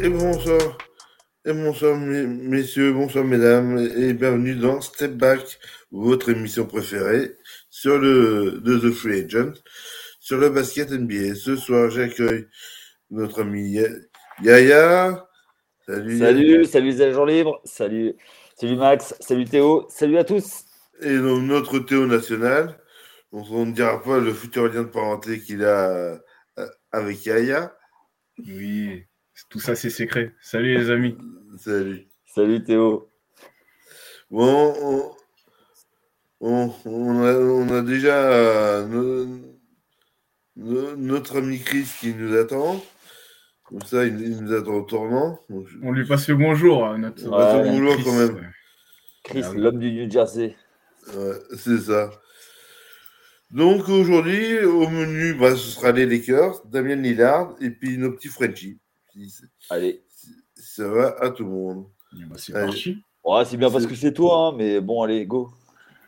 Et bonsoir, et bonsoir messieurs, bonsoir mesdames, et bienvenue dans Step Back, votre émission préférée sur le de The Free Agent, sur le basket NBA. Ce soir, j'accueille notre ami Yaya. Salut. Salut, salut les agents libres. Salut, salut Max. Salut Théo. Salut à tous. Et donc, notre Théo national. on ne dira pas le futur lien de parenté qu'il a euh, avec Yaya. Oui, tout ça c'est secret. Salut les amis. Salut. Salut Théo. Bon, on, a, déjà euh, notre ami Chris qui nous attend. Comme ça, il, nous attend au tournant. on lui passe le bonjour. À notre... bonjour quand même. Chris, ah l'homme du New Jersey. c'est ça. Donc aujourd'hui, au menu, bah, ce sera les Lakers, Damien Lillard et puis nos petits Frenchies. Allez. Ça va à tout le monde. Bah, c'est parti. c'est bien parce que c'est toi, hein, mais bon, allez, go.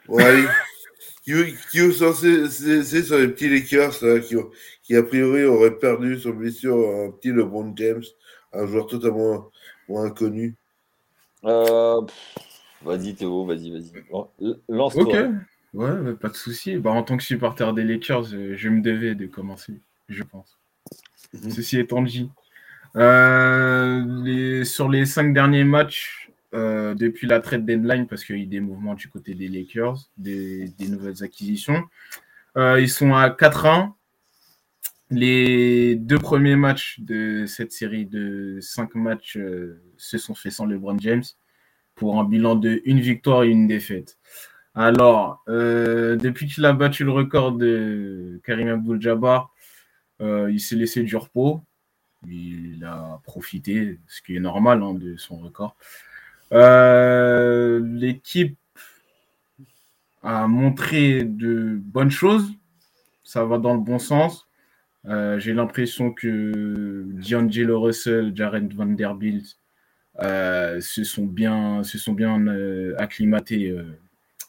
Ouais, qui, qui est censé, c'est sur les petits Lakers qui, qui, a priori aurait perdu son blessure un petit LeBron James, un joueur totalement inconnu. Euh, vas-y Théo, vas-y, vas-y. Lance-toi. Ok, ouais, pas de souci. Bah, en tant que supporter des Lakers, je me devais de commencer, je pense. Mhm. Ceci étant dit. Euh, sur les cinq derniers matchs, euh, depuis la trade deadline parce qu'il y a des mouvements du côté des Lakers, des, nouvelles acquisitions. Euh, ils sont à 4-1. Les deux premiers matchs de cette série de cinq matchs se sont faits sans LeBron James pour un bilan de une victoire et une défaite. Alors, depuis qu'il a battu le record de Karim Abdul-Jabbar, il s'est laissé du repos. Il a profité, ce qui est normal hein, de son record. Euh, l'équipe a montré de bonnes choses. Ça va dans le bon sens. Euh, j'ai l'impression que D'Angelo Russell, Jared Vanderbilt euh, se bien, se sont bien acclimatés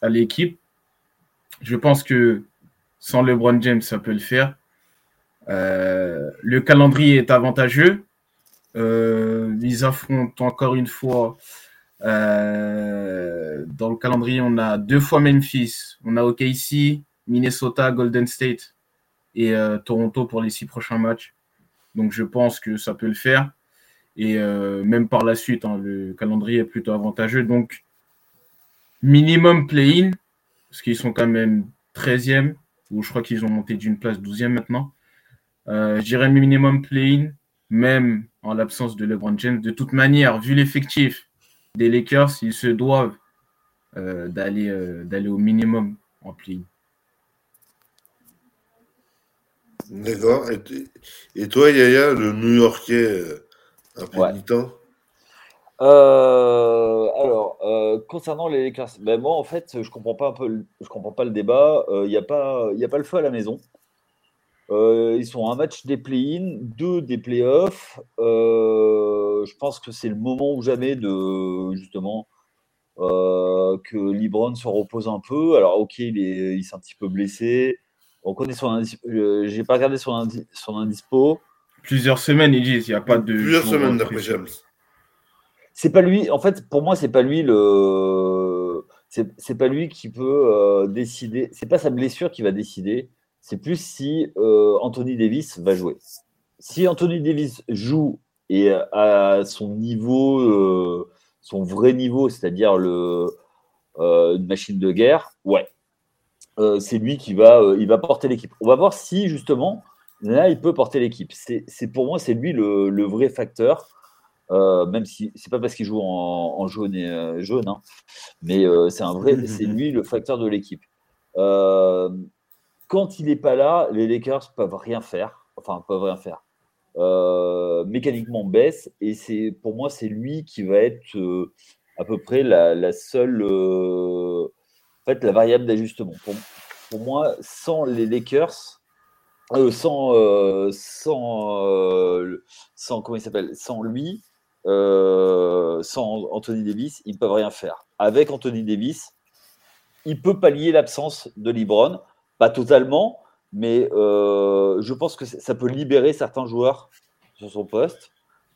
à l'équipe. Je pense que sans LeBron James, ça peut le faire. Le calendrier est avantageux. ils affrontent encore une fois euh, dans le calendrier, on a deux fois Memphis, on a OKC, Minnesota, Golden State et euh, Toronto pour les six prochains matchs. Donc je pense que ça peut le faire. Et euh, même par la suite, hein, le calendrier est plutôt avantageux. Donc minimum play-in, parce qu'ils sont quand même 13e, ou je crois qu'ils ont monté d'une place 12e maintenant. Je dirais minimum play-in, même en l'absence de LeBron James. De toute manière, vu l'effectif, des Lakers, ils se doivent euh, d'aller euh, d'aller au minimum en play. D'accord. Et, toi, Yaya, le New Yorkais euh, un peu alors, concernant les Lakers, ben moi en fait, je comprends pas un peu, je comprends pas le débat. Il n'y a pas, il a pas le feu à la maison. Ils sont un match des play-in, deux des play-offs je pense que c'est le moment ou jamais de justement euh, que Libron se repose un peu. Alors, ok, il s'est un petit peu blessé. On connaît son euh, J'ai pas regardé son, son indispo. Plusieurs semaines, ils disent. Il n'y a pas de. Plusieurs semaines d'après James. C'est pas lui. En fait, pour moi, c'est pas lui le. C'est pas lui qui peut euh, décider. C'est pas sa blessure qui va décider. C'est plus si Anthony Davis va jouer. Si Anthony Davis joue et à son niveau, euh, son vrai niveau, c'est-à-dire le euh, une machine de guerre, ouais, euh, c'est lui qui va, il va porter l'équipe. On va voir si justement là il peut porter l'équipe. C'est pour moi c'est lui le, vrai facteur. même si c'est pas parce qu'il joue en, jaune et jaune, hein, mais c'est un vrai, c'est lui le facteur de l'équipe. Quand il n'est pas là, les Lakers peuvent rien faire. Enfin, peuvent rien faire. Euh, mécaniquement baisse. Et c'est pour moi, c'est lui qui va être euh, à peu près la, seule, euh, en fait, la variable d'ajustement. Pour, moi, sans les Lakers, sans, sans, sans, comment il s'appelle, sans lui, sans Anthony Davis, ils ne peuvent rien faire. Avec Anthony Davis, il peut pallier l'absence de LeBron, pas totalement, mais euh, je pense que ça peut libérer certains joueurs sur son poste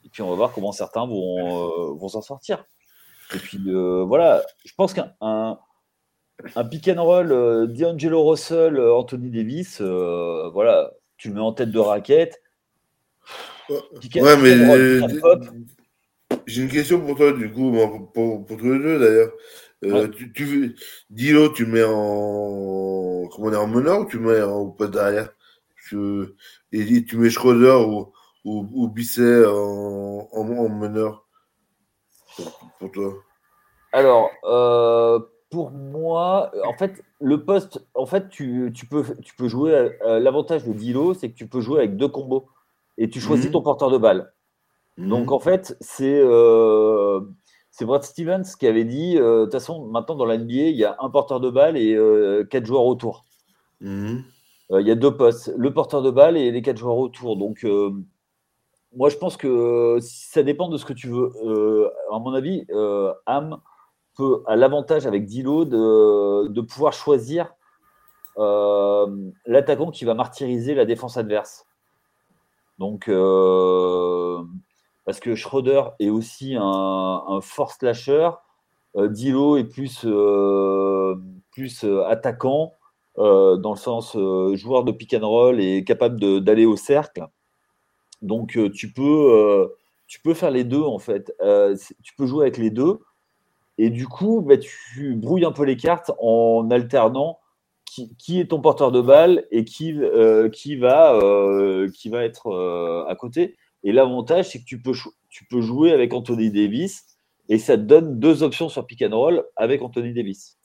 Et puis on va voir comment certains vont, vont s'en sortir. Et puis voilà, je pense qu'un un, pick and roll D'Angelo Russell, Anthony Davis, voilà, tu le mets en tête de raquette. Ouais, mais j'ai une question pour toi, du coup, pour, pour, tous les deux d'ailleurs. Euh, tu, tu, Dilo, tu mets en comment on est en meneur ou tu mets en poste derrière Et tu mets Schroeder ou, ou, ou Bisset en, en, meneur pour toi Alors, euh, pour moi, en fait, le poste, en fait, tu, tu peux, tu peux jouer. Euh, l'avantage de Dilo, c'est que tu peux jouer avec deux combos et tu choisis mhm. ton porteur de balle. Mhm. Donc, en fait, c'est. C'est Brad Stevens qui avait dit, euh, de toute façon, maintenant dans la NBA, il y a un porteur de balle et euh, quatre joueurs autour. Mhm. Euh, il y a deux postes, le porteur de balle et les quatre joueurs autour. Donc, moi, je pense que ça dépend de ce que tu veux. à mon avis, Ham peut, a l'avantage avec Dilo de, de pouvoir choisir l'attaquant qui va martyriser la défense adverse. Donc, parce que Schroeder est aussi un, fort slasher. Euh, Dilo est plus, euh, plus euh, attaquant, dans le sens joueur de pick and roll et capable d'aller au cercle. Donc tu, peux, tu peux faire les deux en fait. tu peux jouer avec les deux. Et du coup, bah, tu brouilles un peu les cartes en alternant qui, est ton porteur de balle et qui, qui, va, qui va être à côté. Et l'avantage, c'est que tu peux, tu peux jouer avec Anthony Davis et ça te donne deux options sur pick and roll avec Anthony Davis.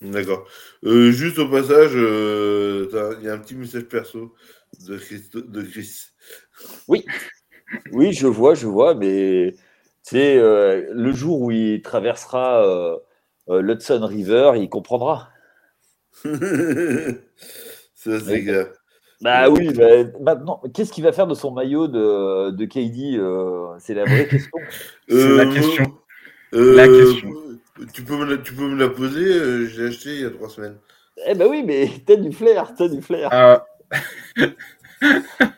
D'accord. Euh, juste au passage, euh, il y a un petit message perso de Chris. Oui, oui, je vois, je vois, mais c'est euh, le jour où il traversera l'Hudson River, il comprendra. ça, c'est clair. Bah oui, bah, maintenant, qu'est-ce qu'il va faire de son maillot de, de KD euh, C'est la vraie question. C'est la euh, question. Euh, la question. Tu peux, me la, tu peux me la poser J'ai acheté il y a trois semaines. Eh ben oui, mais t'as du flair, t'as du flair. Ah. ah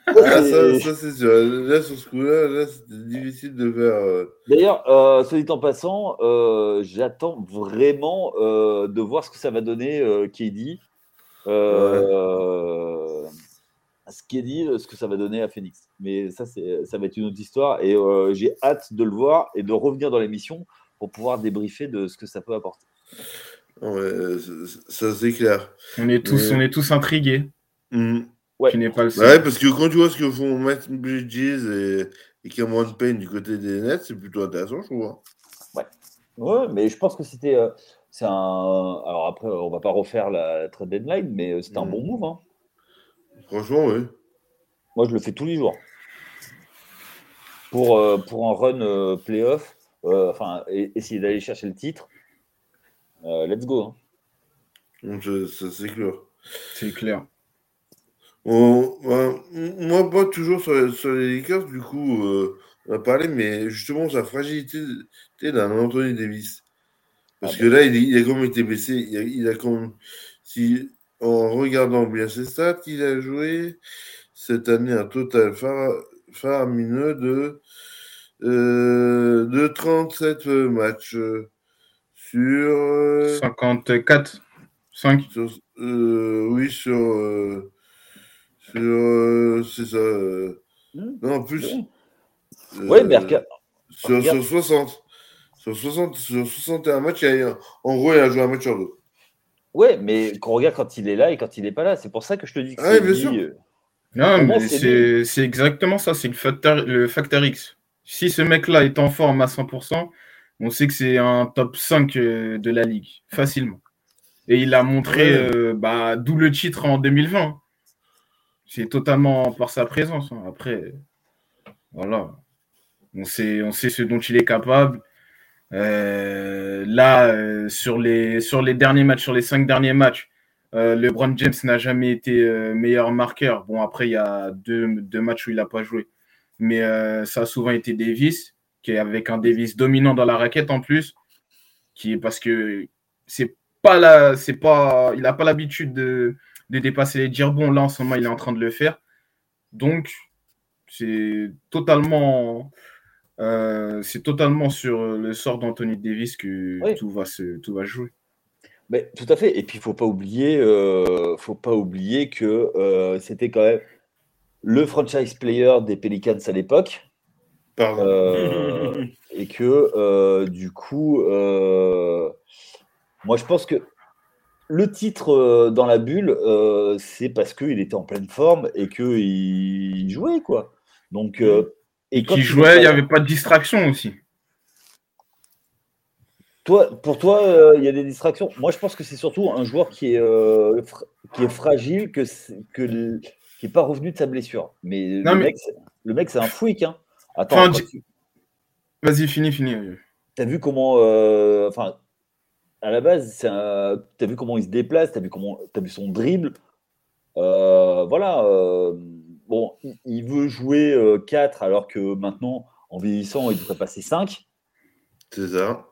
ça, c'est sûr. Là, sur ce coup-là, là, c'était difficile de faire. D'ailleurs, euh, dit en passant, j'attends vraiment de voir ce que ça va donner KD. Euh, ce qui est dit, ce que ça va donner à Phoenix. Mais ça, ça va être une autre histoire. Et euh, j'ai hâte de le voir et de revenir dans l'émission pour pouvoir débriefer de ce que ça peut apporter. Ouais, ça c'est clair. On est tous, on est tous intrigués. Mmh. Ouais. Pas le ouais, parce que quand tu vois ce que font Matt Bridges et, et Cameron Payne du côté des Nets, c'est plutôt intéressant, je trouve. Ouais. Ouais, mais je pense que c'était. Euh, c'est un. Alors après, on va pas refaire la trade deadline, mais euh, c'était un mmh. bon move. Hein. Franchement, oui. Moi, je le fais tous les jours. Pour, euh, pour un run euh, playoff, euh, enfin, essayer d'aller chercher le titre, let's go. Hein. c'est clair. C'est clair. Ben, moi, pas toujours sur, les Lakers, du coup, on va parler, mais justement, sa fragilité d'un Anthony Davis. Parce ah que là, il, a quand même été blessé. Il a, il a quand même. Si, en regardant bien ses stats, il a joué cette année un total faramineux de, euh, de 37 matchs sur 54 5 euh, oui sur euh, sur c'est ça hmm. non plus. oui mais sur, sur, 60 sur 60 sur 61 matchs en gros il a joué un match sur deux Ouais, mais qu'on regarde quand il est là et quand il n'est pas là. C'est pour ça que je te dis que c'est bien euh, Non, mais c'est exactement ça. C'est le facteur, le facteur X. Si ce mec-là est en forme à 100%, on sait que c'est un top 5 euh, de la ligue, facilement. Et il a montré, euh, bah, d'où le titre en 2020. C'est totalement par sa présence. Hein. Après, voilà. On sait, on sait ce dont il est capable. Euh, là, euh, sur, les, sur les derniers matchs, sur les cinq derniers matchs, euh, LeBron James n'a jamais été meilleur marqueur. Bon, après, il y a deux, deux matchs où il n'a pas joué. Mais ça a souvent été Davis, qui est avec un Davis dominant dans la raquette en plus, qui est parce que c'est pas là, c'est pas, il n'a pas l'habitude de, de, dépasser les dire bon là en ce moment il est en train de le faire. Donc C'est totalement, euh, c'est totalement sur le sort d'Anthony Davis que tout va se, tout va jouer. Mais, tout à fait. Et puis il faut pas oublier, euh, faut pas oublier que euh, c'était quand même le franchise player des Pelicans à l'époque. et que du coup, moi je pense que le titre euh, dans la bulle, euh, c'est parce qu'il était en pleine forme et qu'il jouait, quoi. Donc, euh, et il jouait, il n'y avait pas de distraction aussi. Toi, pour toi, il y a des distractions. Moi, je pense que c'est surtout un joueur qui est, qui est fragile, que, que qui n'est pas revenu de sa blessure. Mais, le, Mec, c'est un freak. Hein. Attends, Vas-y, finis, finis. Tu as vu comment. Enfin, à la base, tu as vu comment il se déplace, tu as vu comment, as vu son dribble. Euh, voilà. Euh, bon, il, veut jouer 4 euh, alors que maintenant, en vieillissant, il devrait passer 5. C'est ça.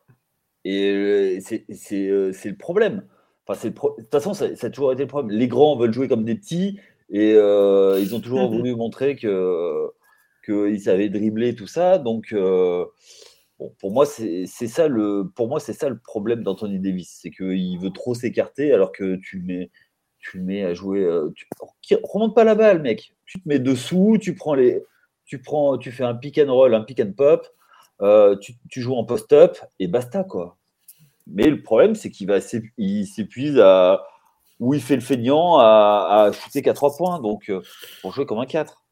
Et c'est le problème. Enfin, de toute façon, ça, ça, a toujours été le problème. Les grands veulent jouer comme des petits et ils ont toujours voulu montrer que qu'ils savaient dribbler tout ça. Donc, pour moi, c'est ça le, pour moi, c'est ça le problème d'Anthony Davis, c'est qu'il veut trop s'écarter alors que tu mets, tu mets à jouer. Euh, tu, remonte pas la balle, mec. Tu te mets dessous, tu prends les, tu prends, tu fais un pick and roll, un pick and pop, euh, tu, joues en post-up et basta quoi. Mais le problème, c'est qu'il va, il s'épuise à où il fait le feignant à, à shooter qu'à 3 points, donc euh, pour jouer comme un 4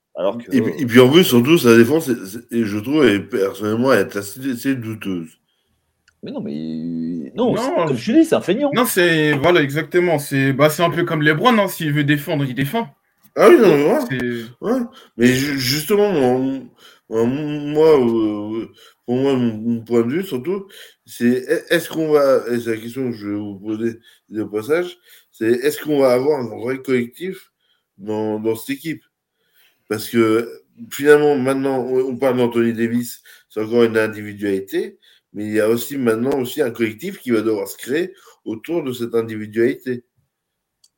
et, puis, en plus, surtout, sa défense, et je trouve, et personnellement, elle est assez, douteuse. Mais non, mais non, comme je dis, c'est un feignant. Non, c'est voilà, exactement. C'est bah, un peu comme LeBron, non hein. s'il veut défendre, il défend. Ah oui, non, mais, ouais. mais justement, moi, euh, pour moi, mon, point de vue, surtout, c'est est-ce qu'on va, et c'est la question que je vais vous poser au passage, c'est est-ce qu'on va avoir un vrai collectif dans, dans cette équipe? Parce que finalement, maintenant, on parle d'Anthony Davis, c'est encore une individualité, mais il y a aussi maintenant aussi un collectif qui va devoir se créer autour de cette individualité.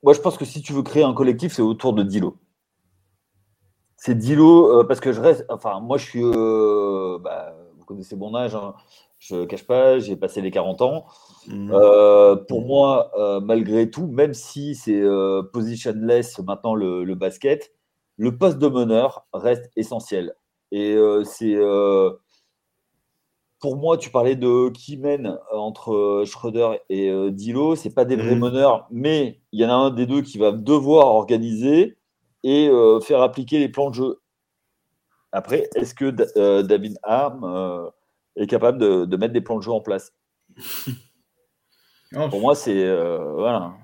Moi, je pense que si tu veux créer un collectif, c'est autour de Dilo. C'est Dilo, euh, parce que je reste. Enfin, moi, je suis. Euh, bah, vous connaissez mon âge, hein, je ne cache pas, j'ai passé les 40 ans. Mmh. Euh, pour moi, malgré tout, même si c'est positionless maintenant le basket, le poste de meneur reste essentiel. Et c'est. Euh, pour moi, tu parlais de qui mène entre euh, Schroeder et Dilo. Ce pas des vrais mhm. meneurs, mais il y en a un des deux qui va devoir organiser et faire appliquer les plans de jeu. Après, est-ce que David Arm est capable de, mettre des plans de jeu en place? Pour moi, c'est. voilà.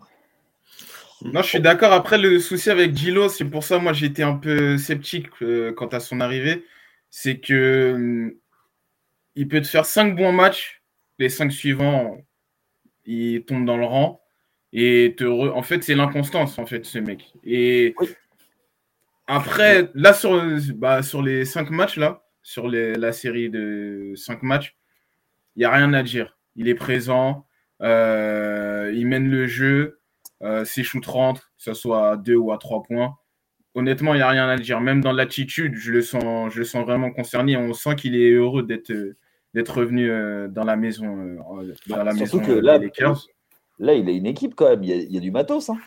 Non, je suis d'accord. Après, le souci avec Gilo, c'est pour ça, moi, j'étais un peu sceptique euh, quant à son arrivée. C'est que hum, il peut te faire cinq bons matchs. Les cinq suivants, il tombe dans le rang. Et te en fait, c'est l'inconstance, en fait, ce mec. Et après, là, sur, bah, sur les cinq matchs, là, sur la série de cinq matchs, il n'y a rien à dire. Il est présent, euh, il mène le jeu. Euh, ses shoots rentrent, que ce soit à 2 ou à 3 points. Honnêtement, il n'y a rien à dire. Même dans l'attitude, je le sens, je le sens vraiment concerné. On sent qu'il est heureux d'être d'être revenu euh, dans la maison, euh, dans la maison que là, Là, il a une équipe quand même. Il y a, du matos. Hein.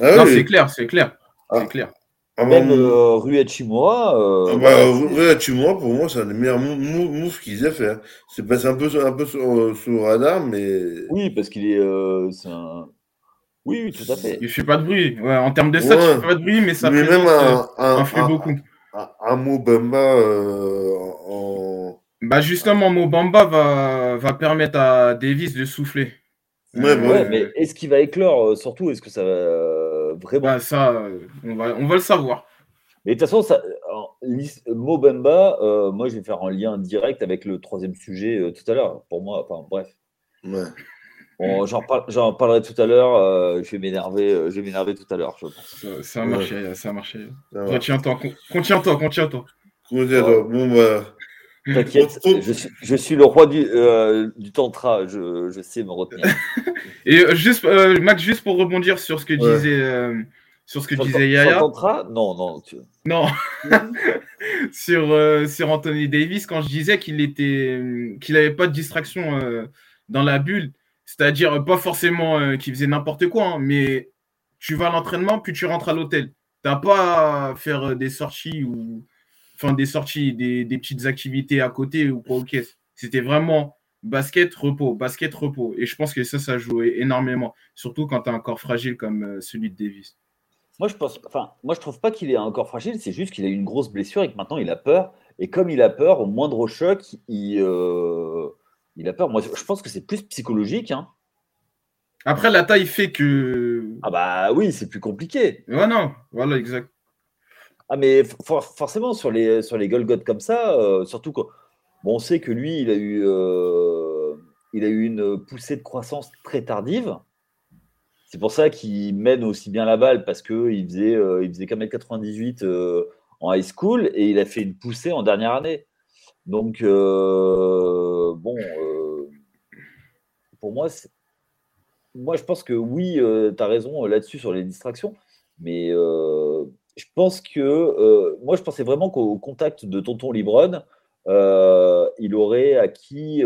Ah non, c'est clair, c'est clair. Ah. C'est clair. Ah même euh, Rui Hachimura. Ah bah, Hachimura, pour moi, c'est un des meilleurs moves qu'ils aient fait. Hein. C'est passé un peu, un peu sur, radar, mais. Oui, parce qu'il est. c'est un oui, tout à fait. Il fait pas de bruit. Ouais, en termes de stats, il fait pas de bruit, mais ça mais même un, un, influe beaucoup. Un, Mobamba euh, en. Bah justement, Mobamba va, va permettre à Davis de souffler. Ouais, ouais, mais est-ce qu'il va éclore euh, surtout Est-ce que ça va euh, vraiment? Bah, Ça, on va, on va le savoir. Mais de toute façon, ça, Mobamba, moi je vais faire un lien direct avec le troisième sujet tout à l'heure. Pour moi, enfin bref. Ouais. J'en parlerai tout à l'heure. Euh, je vais m'énerver. Euh, je vais m'énerver tout à l'heure, je pense. Ça, a marché, ça a marché. Contiens-toi, contiens-toi, contiens-toi. Bon, bah. T'inquiète, je suis, je suis, le roi du, euh, du tantra, je, je, sais me retenir. Et juste, Max, juste pour rebondir sur ce que disait, sur ce que disait Yaya. tantra? Non, non. Non, sur, euh, sur Anthony Davis, quand je disais qu'il était qu'il n'avait pas de distraction euh, dans la bulle, c'est-à-dire pas forcément qu'il faisait n'importe quoi, hein, mais tu vas à l'entraînement, puis tu rentres à l'hôtel. Tu n'as pas à faire des sorties ou enfin des sorties, des, des petites activités à côté ou quoi ok. C'était vraiment basket, repos, basket, repos. Et je pense que ça, ça joue énormément, surtout quand tu as un corps fragile comme celui de Davis. Moi, je pense, enfin, moi, je trouve pas qu'il est encore fragile. C'est juste qu'il a eu une grosse blessure et que maintenant il a peur. Et comme il a peur, au moindre choc, il, euh, il a peur. Moi, je pense que c'est plus psychologique. Hein. Après, la taille fait que. Ah bah oui, c'est plus compliqué. Ouais, non, voilà, exact. Ah mais forcément sur les sur les comme ça, euh, surtout quand bon, on sait que lui, il a eu euh, il a eu une poussée de croissance très tardive. C'est pour ça qu'il mène aussi bien la balle parce qu'il faisait, euh, il faisait qu'un mètre 98 euh, en high school et il a fait une poussée en dernière année. Donc, bon, pour moi, moi, je pense que oui, tu as raison là-dessus sur les distractions, mais je pense que moi, je pensais vraiment qu'au contact de Tonton Libron, il aurait acquis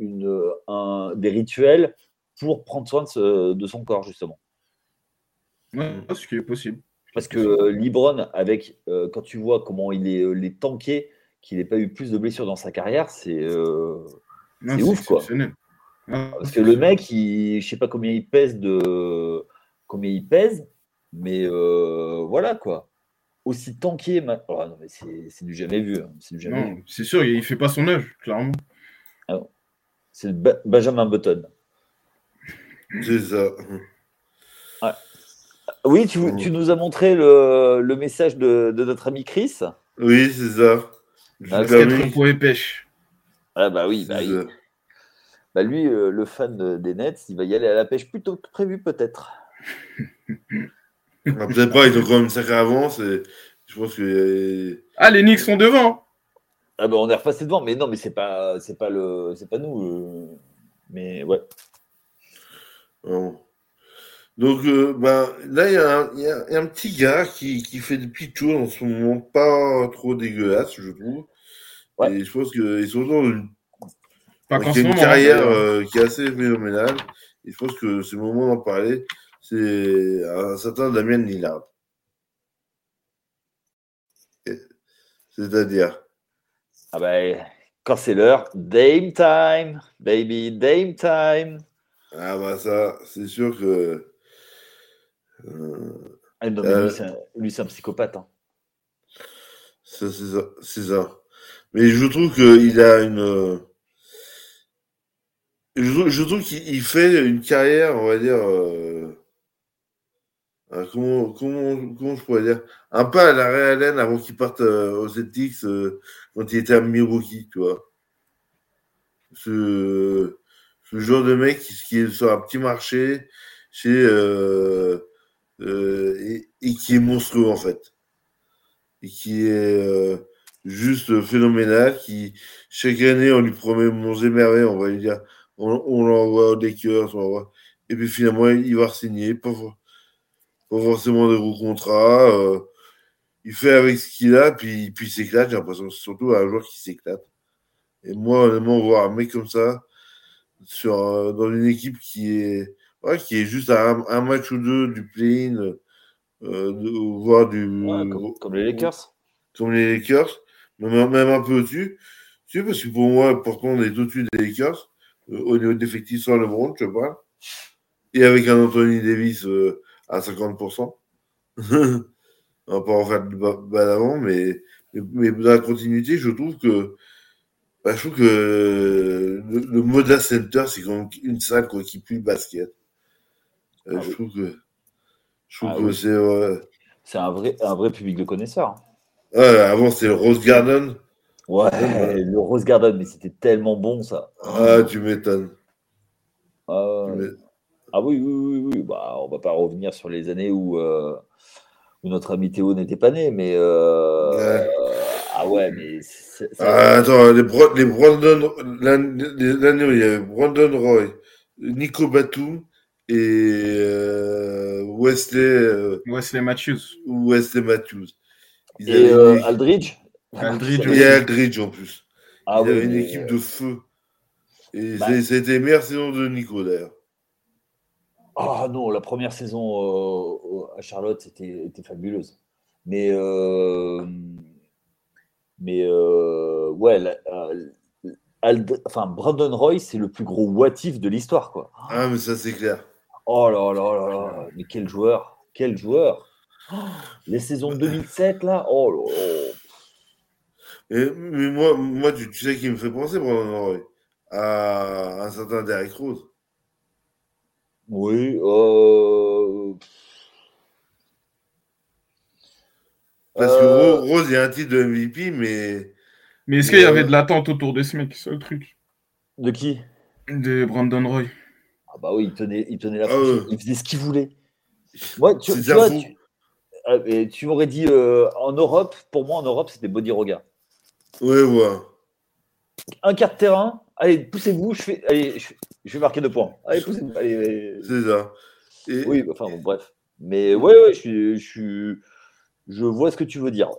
une, un, des rituels pour prendre soin de, son corps, justement. Ouais, ce qui est possible. Parce que euh, Libron, avec, euh, quand tu vois comment il est, euh, les tanké, qu'il n'ait pas eu plus de blessures dans sa carrière, c'est ouf, quoi. Parce que le mec, il, je sais pas combien il pèse de combien il pèse, mais voilà quoi. Aussi tanké, oh, c'est du jamais vu. Hein. C'est C'est sûr, il fait pas son âge, clairement. Ah c'est Benjamin Button. C'est ça. Oui, tu, nous as montré le, message de, notre ami Chris. Oui, c'est ça. Ah, pour les pêches. Ah bah oui, bah, bah lui, euh, le fan des Nets, il va y aller à la pêche plus tôt que prévu peut-être. Ah, peut-être pas, ils ont quand même une sacrée avance et je pense que. Ah, les Knicks sont devant ah ben, on est repassé devant, mais non, mais c'est pas, c'est pas le, c'est pas nous. Euh, mais ouais. Donc euh, ben, là, il y, y, a un petit gars qui, qui fait des petits tours en ce moment, pas trop dégueulasse, je trouve. Et je pense qu'ils sont dans une, une carrière euh, qui est assez phénoménale. Et je pense que c'est le moment d'en parler. C'est un certain Damien Lillard. C'est-à-dire? Ah ben, quand c'est l'heure, Dame time, baby, Dame time. Ah bah ça, c'est sûr que. Euh, ah, euh, lui, c'est un, psychopathe. Hein. c'est ça, ça, Mais je trouve qu'il a une. Je, trouve qu'il fait une carrière, on va dire. Euh, comment, comment, comment je pourrais dire? Un peu à la Real avant qu'il parte aux Celtics quand il était à Milwaukee, tu vois. Ce, ce genre de mec qui, est sur un petit marché chez, euh, euh, et, qui est monstrueux en fait. Et qui est euh, juste phénoménal, qui chaque année on lui promet mon et on va lui dire, on, l'envoie au Lakers, on l'envoie. Et puis finalement il va signer, pas, pas forcément de gros contrats il fait avec ce qu'il a, puis, puis il s'éclate. J'ai l'impression surtout un joueur qui s'éclate. Et moi, honnêtement, voir un mec comme ça sur, euh, dans une équipe qui est, ouais, qui est juste à un, match ou deux du play-in, euh, voire du. comme, les Lakers. Comme les Lakers, même, même un peu au-dessus. Tu sais, parce que pour moi, pourtant, on est au-dessus des Lakers, euh, au niveau d'effectifs sans LeBron, je sais pas. Et avec un Anthony Davis euh, à 50%. on va pas en faire bas d'avant, mais, mais, dans la continuité, je trouve que bah, je trouve que le, le Moda Center, c'est quand même une salle quoi, qui pue basket. Euh, ah je trouve que, je trouve ah que c'est. C'est un vrai, un vrai public de connaisseurs. Ouais, avant, c'était le Rose Garden. Ouais, le Rose Garden, mais c'était tellement bon ça. Ah, tu m'étonnes. Ah, ah oui, oui, oui, oui. Bah, on va pas revenir sur les années où. Euh, où notre ami Théo n'était pas né, mais euh, ah ouais, mais ah, attends, les, les Brandon l'année où il y avait Brandon Roy, Nico Batum et euh, Wesley, euh, Wesley Matthews. Wesley Matthews. Ils Et avaient euh, Aldridge? Aldridge et Aldridge en plus. Ah Ils oui, avaient une mais- équipe de feu. Et Bah. c'était meilleure saison de Nico d'ailleurs. Ah non, la première saison euh, à Charlotte était, était fabuleuse. Mais, euh, mais euh, ouais, la- enfin, Brandon Roy, c'est le plus gros what if de l'histoire, quoi. Ah, mais ça c'est clair. Oh là là là là, mais quel joueur, quel joueur. Oh, les saisons de 2007, là, oh là là. Et- mais moi, moi tu, tu sais qui me fait penser, Brandon Roy? À un certain Derrick Rose. Oui, euh, Parce que Euh, Ro- Rose, il y a un titre de MVP, mais Mais est-ce qu'il y Euh, avait de l'attente autour de ce mec C'est ça le truc? de qui? De Brandon Roy. Ah bah oui, il tenait, il tenait la ouais. il faisait ce qu'il voulait. Moi, tu, vois, tu, ah, tu m'aurais dit euh, en Europe, pour moi en Europe, c'était Body Roga. ouais, ouais. Un quart de terrain, allez, poussez-vous, je fais, allez, je, je vais marquer deux points. Allez, poussez-vous. Allez. C'est ça. Et, Oui, enfin bon, bref. Mais ouais, ouais, je, je, je vois ce que tu veux dire.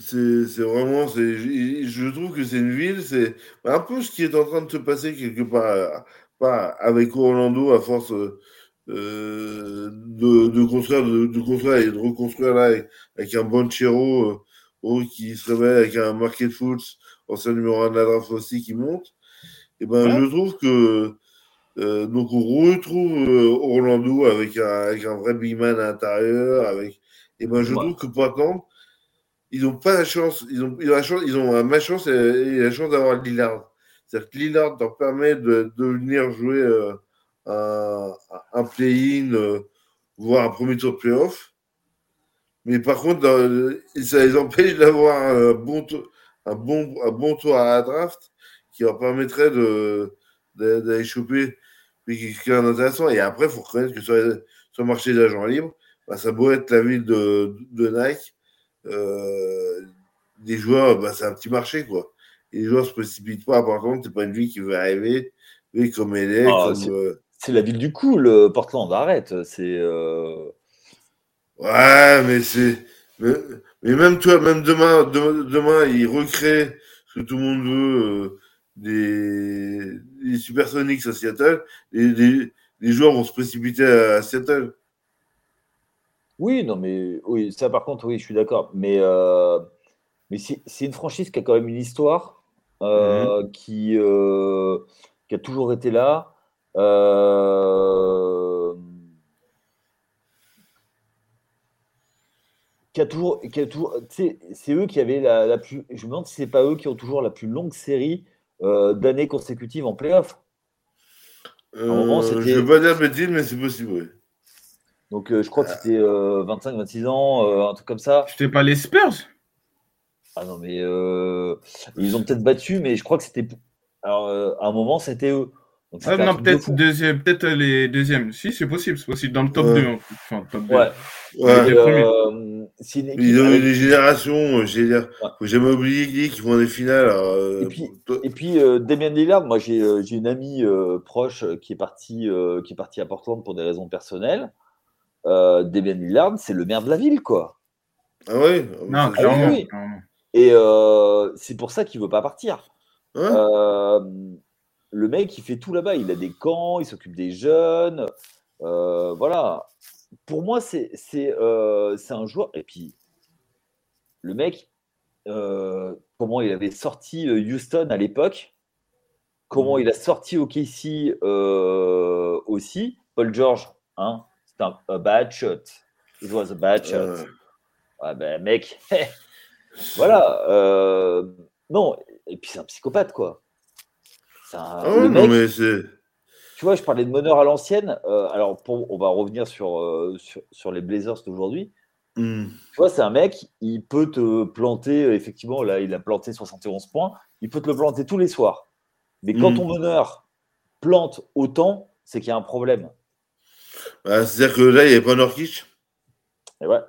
C'est c'est vraiment, c'est, je je trouve que c'est une ville, c'est un peu ce qui est en train de se passer quelque part, pas avec Orlando à force euh, de, de construire, de, de construire et de reconstruire là avec, avec un Banchero euh, oh, qui se réveille, avec un Market Fultz, ancien numéro 1 de la draft aussi qui monte. Et ben Ouais. je trouve que euh, donc on retrouve euh, Orlando avec un, avec un vrai big man à l'intérieur, avec et ben je Ouais. trouve que Portland ils n'ont pas la chance, ils ont, ils ont la chance, ils ont ma chance et, et la chance d'avoir Lillard. C'est-à-dire que Lillard leur permet de, de venir jouer euh, un, un play-in, euh, voire un premier tour de playoff. Mais par contre, ça les empêche d'avoir un bon, tour- un, bon, un bon tour à la draft qui leur permettrait de, d'aller choper quelqu'un d'intéressant. Et après, il faut reconnaître que sur, les- sur le marché des agents libres, bah, ça doit être la ville de, de Nike euh, des joueurs, bah, c'est un petit marché, quoi. Et les joueurs se précipitent pas. Par contre, c'est pas une ville qui veut arriver, mais comme elle est, Ah, c'est- euh, C'est la ville du cool, Portland, arrête. C'est. euh, ouais, mais c'est, mais, même toi, même demain, demain, demain, ils recréent ce que tout le monde veut, euh, des, des Supersonics à Seattle, et les, les joueurs vont se précipiter à Seattle. Oui, non, mais oui, ça par contre, oui, je suis d'accord. Mais, euh, mais c'est une franchise qui a quand même une histoire, euh, qui, euh, qui a toujours été là. euh, qui a toujours, qui a toujours, c'est eux qui avaient la, la plus. Je me demande si c'est pas eux qui ont toujours la plus longue série euh, d'années consécutives en playoff. Euh, je vais pas dire de bêtises, mais c'est possible, oui. Donc, euh, je crois que c'était 25-26 ans, euh, un truc comme ça. C'était pas les Spurs? Ah non, mais ils ont peut-être battu, mais je crois que c'était. Alors, à un moment, c'était eux. Donc, Ah non, peut-être deuxième, peut-être les deuxièmes. Si, c'est possible, c'est possible. Dans le top Ouais. 2. en fait. Enfin, top 2. Ouais. Ouais. Mais, les premiers. euh, Ils ont eu des générations, euh, j'ai dire, Ouais. faut jamais oublier qui font des finales. alors, euh, Et puis- toi- Et puis, euh, Damien Lillard, moi, j'ai euh, j'ai une amie euh, proche euh, qui est, partie, euh, qui est partie à Portland pour des raisons personnelles. Euh, Damien Lillard, c'est le maire de la ville, quoi. ah ouais? Non, c'est- clairement. oui. Et euh, c'est pour ça qu'il veut pas partir. Hein? Euh, le mec, il fait tout là-bas. Il a des camps, il s'occupe des jeunes. Euh, voilà. Pour moi, c'est c'est euh, un joueur. Et puis, le mec, euh, comment il avait sorti euh, Houston à l'époque, comment Mhm. il a sorti OKC aussi? Paul George, hein, c'est un, a bad shot. It was a bad shot. Ouais, ben, mec, voilà. non, et puis c'est un psychopathe, quoi. Un- ah le ouais, non, mec, mais c'est. tu vois, je parlais de meneur à l'ancienne. euh, alors, pour, on va revenir sur, euh, sur, sur les Blazers d'aujourd'hui. Hmm. Tu vois, c'est un mec, il peut te planter, euh, effectivement, là, il a planté 71 points. Il peut te le planter tous les soirs. Mais quand Mhm. ton meneur plante autant, c'est qu'il y a un problème. Ah, C'est-à-dire que là, il n'y avait pas Norkic. Et ouais.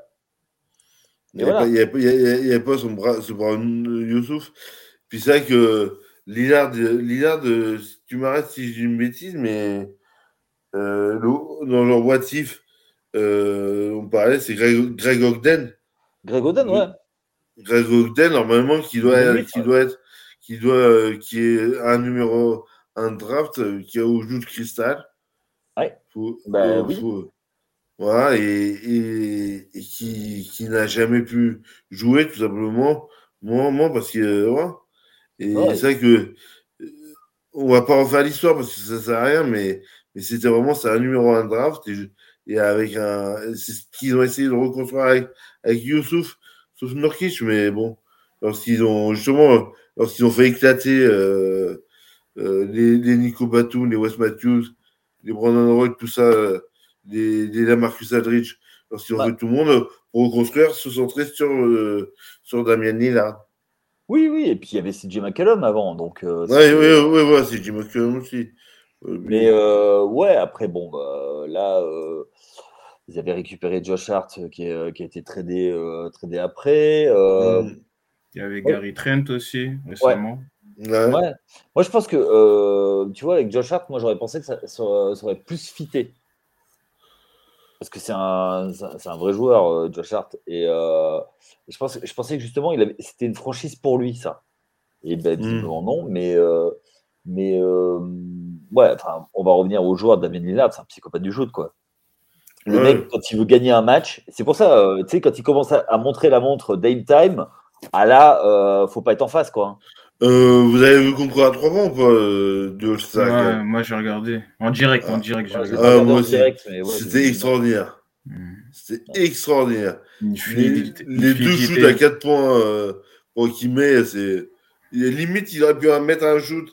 Il Et n'y il avait pas son bras, ce bras Youssouf. Puis c'est vrai que Lillard, Lillard euh, tu m'arrêtes si je dis une bêtise, mais euh, dans leur boitif, euh, on parlait, c'est Greg, Greg Ogden. Greg Ogden, ouais. Greg Ogden, normalement, qui doit, qui doit être, qui doit, qui est un numéro un draft, qui a au joue de cristal. Ouais. Ben oui. voilà, et, et, qui, qui n'a jamais pu jouer, tout simplement. Moi, moi parce que. Et c'est vrai que on va pas refaire l'histoire parce que ça sert à rien, mais, mais c'était vraiment c'est un numéro un draft et, et avec un c'est ce qu'ils ont essayé de reconstruire avec, avec Youssouf, sauf Norkic, mais bon, lorsqu'ils ont justement lorsqu'ils ont fait éclater euh, euh, les, les, Nico Batum, les Wes Matthews, les Brandon Roy, tout ça, euh, les, les Lamarcus Aldridge, lorsqu'ils ont fait tout le monde pour reconstruire, se centrer sur, euh, sur Damien Lillard. Oui, oui, et puis il y avait CJ McCallum avant. Donc, euh, oui, oui, oui, ouais, CJ McCallum aussi. Mais euh, ouais, après, bon, bah, là, euh, ils avaient récupéré Josh Hart qui, qui a été tradé, tradé après. Mm. Il y avait Gary Trent aussi, récemment. Ouais. Moi, je pense que, tu vois, avec Josh Hart, moi, j'aurais pensé que ça, ça, aurait plus fité. Parce que c'est un, un, vrai joueur, Josh Hart. Et je, pense, je pensais que justement, c'était une franchise pour lui, ça. Et ben, hmm. visiblement non, mais, euh, mais euh, ouais, enfin, on va revenir au joueur Damien Lillard, c'est un psychopathe du shoot, quoi. Le mec, quand il veut gagner un match, c'est pour ça, euh, tu sais, quand il commence à, montrer la montre Dame Time, ah là, faut pas être en face, quoi. Vous avez vu qu'on à trois points ou pas de ouais, Moi j'ai regardé en direct, en direct. Ah, moi C'était extraordinaire. Hmm. C'était extraordinaire. Les, deux shoots à 4 points euh, pour qu'il met, c'est. Limite, il aurait pu mettre un shoot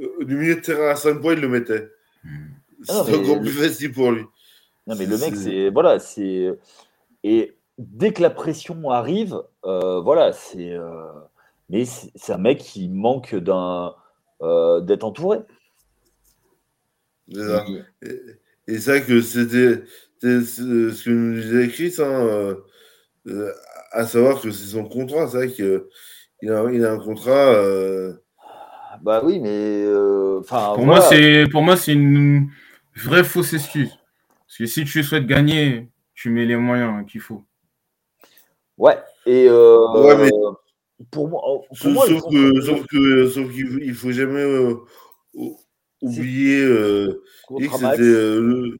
euh, du milieu de terrain à 5 points, il le mettait. Hmm. C'est encore plus facile pour lui. Non, mais le mec, c'est. Voilà, c'est. Et dès que la pression arrive, euh, voilà, c'est. Euh, mais c'est un mec qui manque d'un. d'être entouré. Et, et c'est vrai que c'était ce que nous disait Chris, hein, euh, à savoir que c'est son contrat. C'est vrai qu'il a, il a un contrat. Euh, bah oui, mais. Euh, pour, moi, c'est, pour moi, c'est une vraie fausse excuse. Parce que si tu souhaites gagner, tu mets les moyens qu'il faut. Ouais, et. Ouais, mais... Pour moi, pour sauf, sauf, que, sauf, que, sauf qu'il ne faut jamais oublier que c'était le,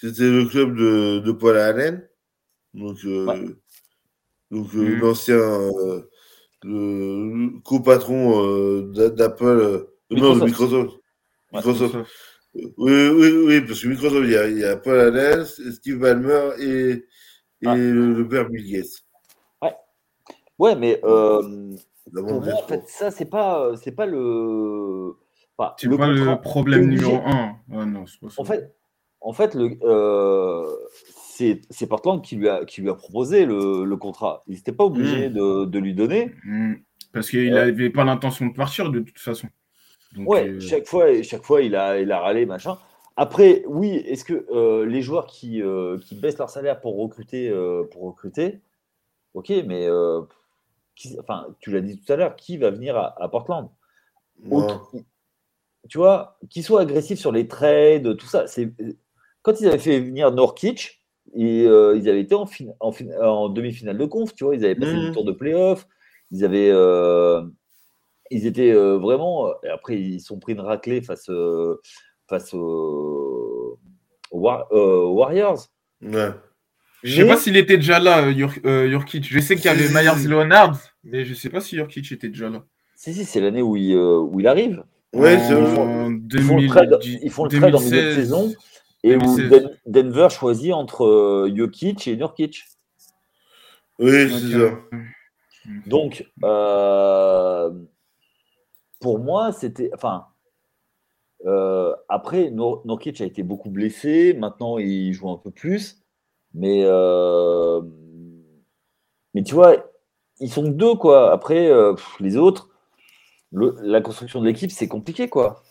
c'était le club de, de Paul Allen. Donc, euh, donc euh, mmh. l'ancien euh, le copatron d'Apple, non, de Microsoft. Microsoft. Oui, oui, oui, parce que Microsoft, il y a, il y a Paul Allen, Steve Ballmer et, et ah. le, père Bill Gates. Ouais. Mais euh, pour moi, en fait, ça, c'est pas, c'est pas le. Enfin, c'est pas le problème numéro un. Ah, non, pas ça. En fait, en fait, le, euh, c'est Portland qui lui a, qui lui a proposé le, contrat. Il n'était pas obligé hmm. de, lui donner. Hmm. Parce qu'il n'avait euh, pas l'intention de partir de toute façon. ouais, euh, chaque fois, chaque fois il, a, il a râlé, machin. Après, oui, est-ce que euh, les joueurs qui, qui, baissent leur salaire pour recruter, pour recruter ok, mais enfin, tu l'as dit tout à l'heure, qui va venir à, Portland? Tu vois, qui soit agressif sur les trades, tout ça. C'est quand ils avaient fait venir Norkic, et, euh, ils avaient été en, en, demi-finale de conf, tu vois, ils avaient passé le mmh. tour de playoff, ils avaient, euh, ils étaient euh, vraiment, et après ils sont pris une raclée face, face aux, Warriors. Ouais. Je sais pas s'il était déjà là, Jurkic. Je sais qu'il y avait Myers Leonard, mais je sais pas si Jurkic était déjà là. Si, si, c'est l'année où il, où il arrive. Ouais, c'est ils, font le trade, ils font le trade en milieu de saison. Et où Denver choisit entre euh, Jokic et Nurkic. Oui, c'est ça. Donc, euh, pour moi, c'était. Enfin, euh, après, Nurkic a été beaucoup blessé. Maintenant, il joue un peu plus. Mais, mais tu vois, ils sont deux, quoi. Après, les autres, la construction de l'équipe, c'est compliqué, quoi.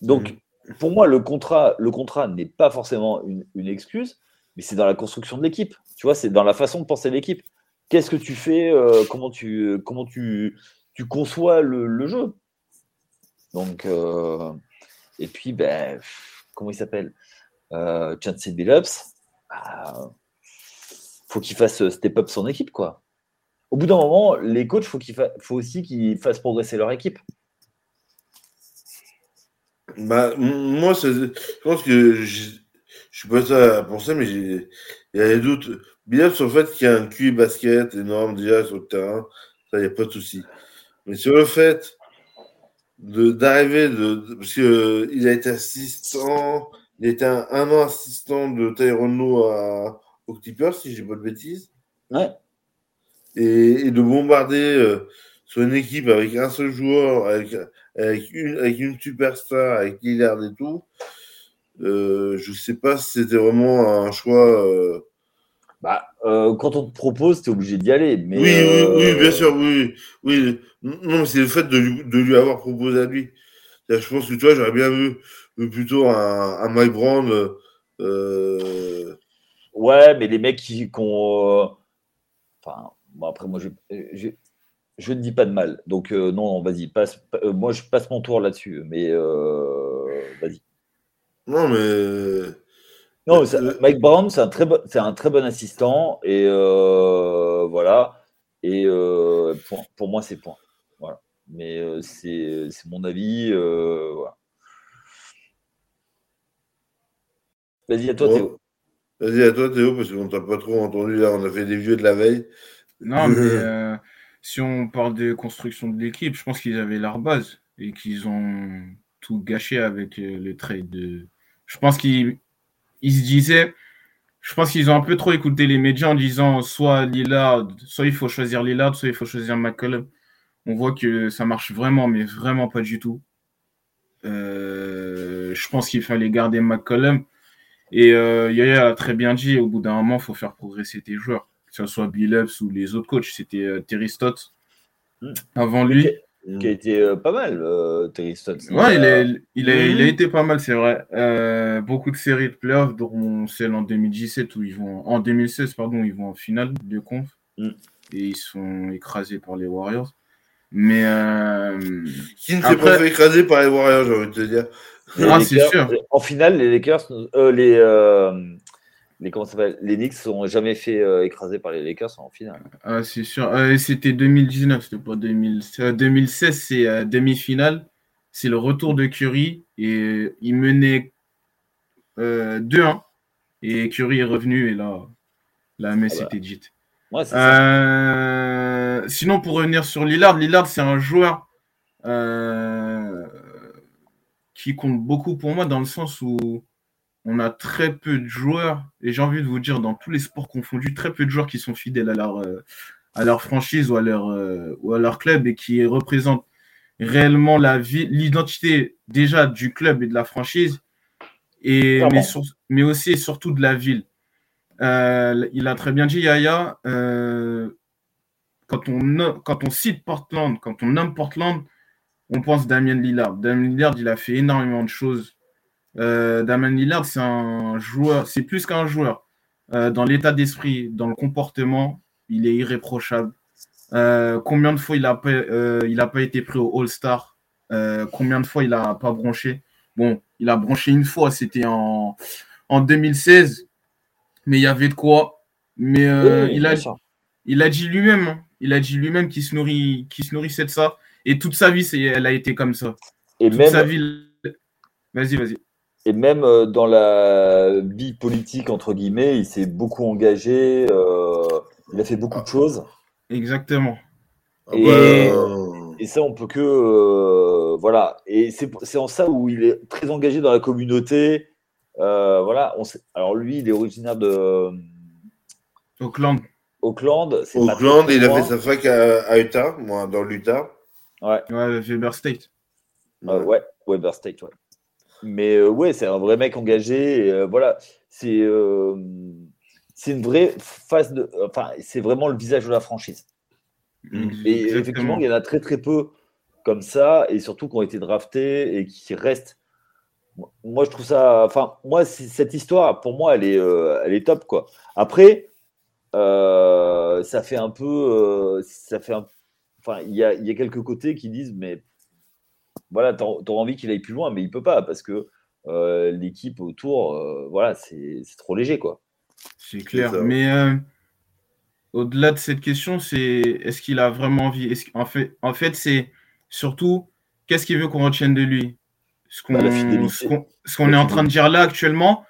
Donc, mm pour moi, le contrat, le contrat n'est pas forcément une, excuse, mais c'est dans la construction de l'équipe. Tu vois, c'est dans la façon de penser l'équipe. Qu'est-ce que tu fais euh, Comment tu comment tu, tu conçois le, jeu? Donc, euh, Et puis, ben, comment il s'appelle? Euh, Chancey Billups, bah, faut qu'il fasse step up son équipe, quoi. Au bout d'un moment, les coachs, faut qu'il faut aussi qu'ils fassent progresser leur équipe. Bah, moi, je pense que je, je suis pas ça pour ça, mais il y a des doutes. Billups, sur le fait qu'il y a un QI basket énorme déjà sur le terrain, ça, il n'y a pas de souci. Mais sur le fait d'arriver, de, parce qu'il euh, a été assistant, il a été un, an assistant de Tyrone à, au Clippers, si j'ai pas de bêtises. Ouais. Et, de bombarder euh, sur une équipe avec un seul joueur, avec, avec, une, avec une superstar, avec Lillard et tout, euh, je sais pas si c'était vraiment un choix. Euh, bah, euh, quand on te propose, tu es obligé d'y aller. Mais oui, oui, oui, bien sûr, oui. oui. Non, c'est le fait de lui, de lui, avoir proposé à lui. Je pense que tu vois, j'aurais bien vu plutôt un, un Mike Brown. Euh... Ouais, mais les mecs qui, ont. Enfin, bon, après, moi, je, je, je, ne dis pas de mal. Donc, non, non vas-y, passe. moi, je passe mon tour là-dessus. Mais vas-y. Non, mais. Non, Mike Brown, c'est un, très bon, un très bon assistant. Et euh, voilà. Et euh, pour, moi, c'est point. Voilà. Mais euh, c'est mon avis. voilà. Vas-y, à toi, Théo. Vas-y, à toi, Théo, parce qu'on t'a pas trop entendu là. On a fait des vieux de la veille. Non, mais si on parle de construction de l'équipe, je pense qu'ils avaient leur base et qu'ils ont tout gâché avec les trades de. Je pense qu'ils ils se disaient, je pense qu'ils ont un peu trop écouté les médias en disant soit Lillard, soit il faut choisir Lillard, soit il faut choisir McCollum. On voit que ça marche vraiment, mais vraiment pas du tout. Euh, je pense qu'il fallait garder McCollum. Et euh, Yaya a très bien dit, au bout d'un moment, il faut faire progresser tes joueurs, que ce soit Billups ou les autres coachs. C'était euh, Terry Stott hmm. avant lui qui a été euh, pas mal, euh, Terry Stotts. Ouais, il, a, il, a, il a été pas mal, c'est vrai. Euh, beaucoup de séries de playoffs, dont celle en 2017 où ils vont, en 2016, pardon, ils vont en finale de conf mm. et ils sont écrasés par les Warriors. Mais qui ne s'est pas fait écraser par les Warriors, j'ai envie de te dire? Ah, c'est sûr. En finale, les Lakers, les les, comment les Knicks sont jamais fait euh, écraser par les Lakers en finale. Ah, c'est sûr. Euh, c'était 2019, c'était pas 2016. 2016, c'est euh, demi-finale. C'est le retour de Curry et il menait 2-1. Et Curry est revenu et là, la messe était dite. sinon, pour revenir sur Lillard, Lillard, c'est un joueur qui compte beaucoup pour moi dans le sens où on a très peu de joueurs, et j'ai envie de vous dire, dans tous les sports confondus, très peu de joueurs qui sont fidèles à leur, euh, à leur franchise ou à leur, euh, ou à leur club et qui représentent réellement la vie, l'identité déjà du club et de la franchise, et, mais, aussi et surtout de la ville. Euh, il a très bien dit, Yaya, quand, on, quand on cite Portland, quand on nomme Portland, on pense Damien Lillard. Damien Lillard, il a fait énormément de choses euh, Damon Lillard, c'est un joueur, c'est plus qu'un joueur. Euh, dans l'état d'esprit, dans le comportement, il est irréprochable. Euh, combien de fois il n'a pas, il a pas été pris au All-Star? Combien de fois il n'a pas bronché? Bon, il a bronché une fois, c'était en, en 2016, mais il y avait de quoi. Mais il, a, il a dit lui-même, hein. il a dit lui-même qu'il se nourrit, qu'il se nourrissait de ça. Et toute sa vie, elle a été comme ça. Et toute sa vie. Vas-y, vas-y. Et même euh, dans la vie politique, entre guillemets, il s'est beaucoup engagé, euh, il a fait beaucoup de choses. Exactement. Ah et, bah, et ça, on peut que. Euh, voilà. Et c'est en ça où il est très engagé dans la communauté. voilà. On alors, lui, il est originaire de. Auckland. Auckland. Auckland, il a fait sa fac à, Utah, moi, dans l'Utah. Ouais. Ouais, Weber State. ouais, Weber State, ouais. Mais euh, ouais, c'est un vrai mec engagé. Euh, voilà, c'est euh, c'est une vraie phase de. Enfin, c'est vraiment le visage de la franchise. Mmh, et effectivement, il y en a très très peu comme ça, et surtout qui ont été draftés et qui restent. Moi, je trouve ça. Enfin, moi, cette histoire, pour moi, elle est, elle est top, quoi. Après, ça fait un peu. ça fait un... Enfin, il y a, y a quelques côtés qui disent, mais voilà, tu envie qu'il aille plus loin, mais il peut pas parce que l'équipe autour, voilà, c'est trop léger, quoi. C'est clair. Mais au-delà de cette question, c'est est-ce qu'il a vraiment envie En fait, en fait c'est surtout qu'est-ce qu'il veut qu'on retienne de lui? Ce qu'on bah, est en train de dire là actuellement,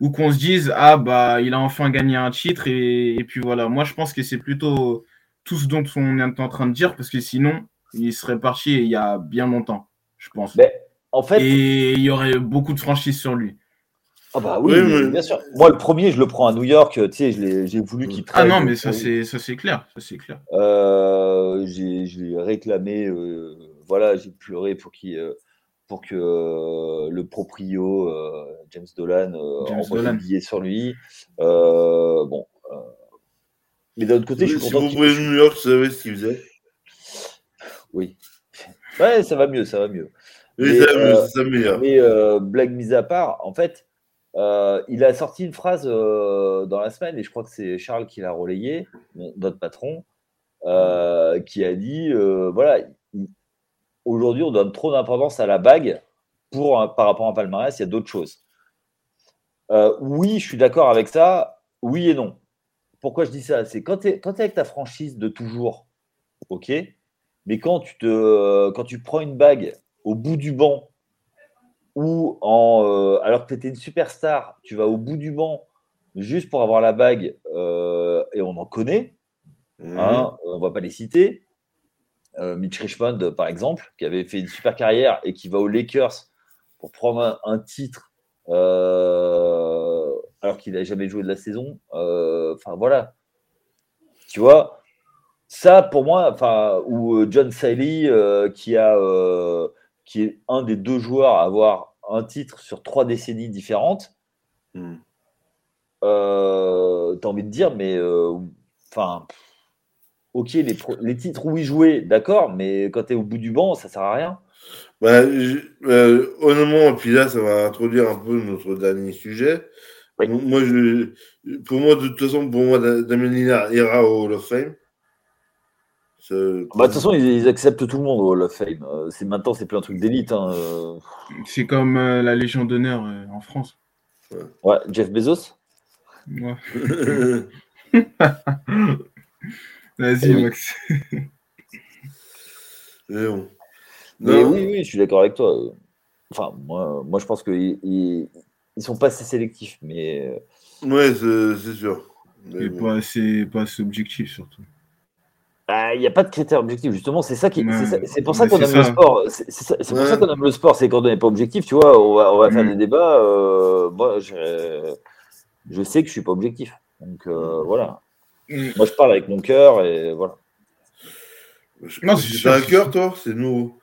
ou qu'on se dise ah bah il a enfin gagné un titre et, puis voilà. Moi je pense que c'est plutôt tout ce dont on est en train de dire parce que sinon il serait parti il y a bien longtemps, je pense. Mais, en fait, et il y aurait beaucoup de franchise sur lui. Ah bah oui, bien sûr. Moi, le premier, je le prends à New York. Tu sais, j'ai voulu qu'il Ah non, mais ça c'est ça c'est clair, ça c'est clair. Euh, j'ai réclamé, euh, voilà, j'ai pleuré pour qu'il euh, pour que le proprio James Dolan envoie un billet sur lui. bon, mais d'un autre côté, je suis content. Si vous pouvez New York, vous savez ce qu'il faisait. Oui. Ouais, ça va mieux, ça va mieux. Oui, mais, ça va mieux, ça meilleur. Mais blague mise à part, en fait. Euh, il a sorti une phrase euh, dans la semaine, et je crois que c'est Charles qui l'a relayé, notre patron, euh, qui a dit voilà, aujourd'hui, on donne trop d'importance à la bague pour, par rapport à palmarès, il y a d'autres choses. oui, je suis d'accord avec ça, oui et non. Pourquoi je dis ça? C'est quand tu es, es, avec ta franchise de toujours, ok, mais quand tu, te, quand tu prends une bague au bout du banc ou en, euh, alors que tu étais une superstar, tu vas au bout du banc juste pour avoir la bague, euh, et on en connaît, mhm. hein, on ne va pas les citer. Euh, Mitch Richmond, par exemple, qui avait fait une super carrière et qui va aux Lakers pour prendre un, titre alors qu'il n'a jamais joué de la saison. Enfin, voilà. Tu vois, ça pour moi, enfin, ou John Siley qui a qui est un des deux joueurs à avoir un titre sur trois décennies différentes, hmm. euh, tu as envie de dire, mais euh, enfin, ok, les, les, titres où il jouait, d'accord, mais quand tu es au bout du banc, ça sert à rien. Bah, euh, honnêtement, puis là, ça va introduire un peu notre dernier sujet. Moi, je, pour moi, de toute façon, pour moi, Damien Lillard ira au Hall of Fame. Bah, de toute façon, ils, acceptent tout le monde au Hall of Fame. Euh, c'est, maintenant, c'est plus un truc d'élite. Hein, euh. C'est comme euh, la Légion d'honneur en France. Ouais, Jeff Bezos Ouais. Vas-y, Max. Mais oui, oui, je suis d'accord avec toi. Enfin, moi, moi je pense qu'ils ils, sont pas assez sélectifs, mais. Ouais, c'est, sûr. Et pas assez, pas assez objectifs, surtout. Bah, il n'y a pas de critères objectifs, justement. C'est ça qui, c'est pour ça qu'on aime le sport. C'est pour ça qu'on aime le sport, c'est quand on n'est pas objectif. Tu vois, on va, on va faire mm. des débats. Euh, moi, je sais que je suis pas objectif. Donc euh, voilà. Mm. Moi, je parle avec mon cœur et voilà. Non, c'est un cœur, toi, c'est nouveau.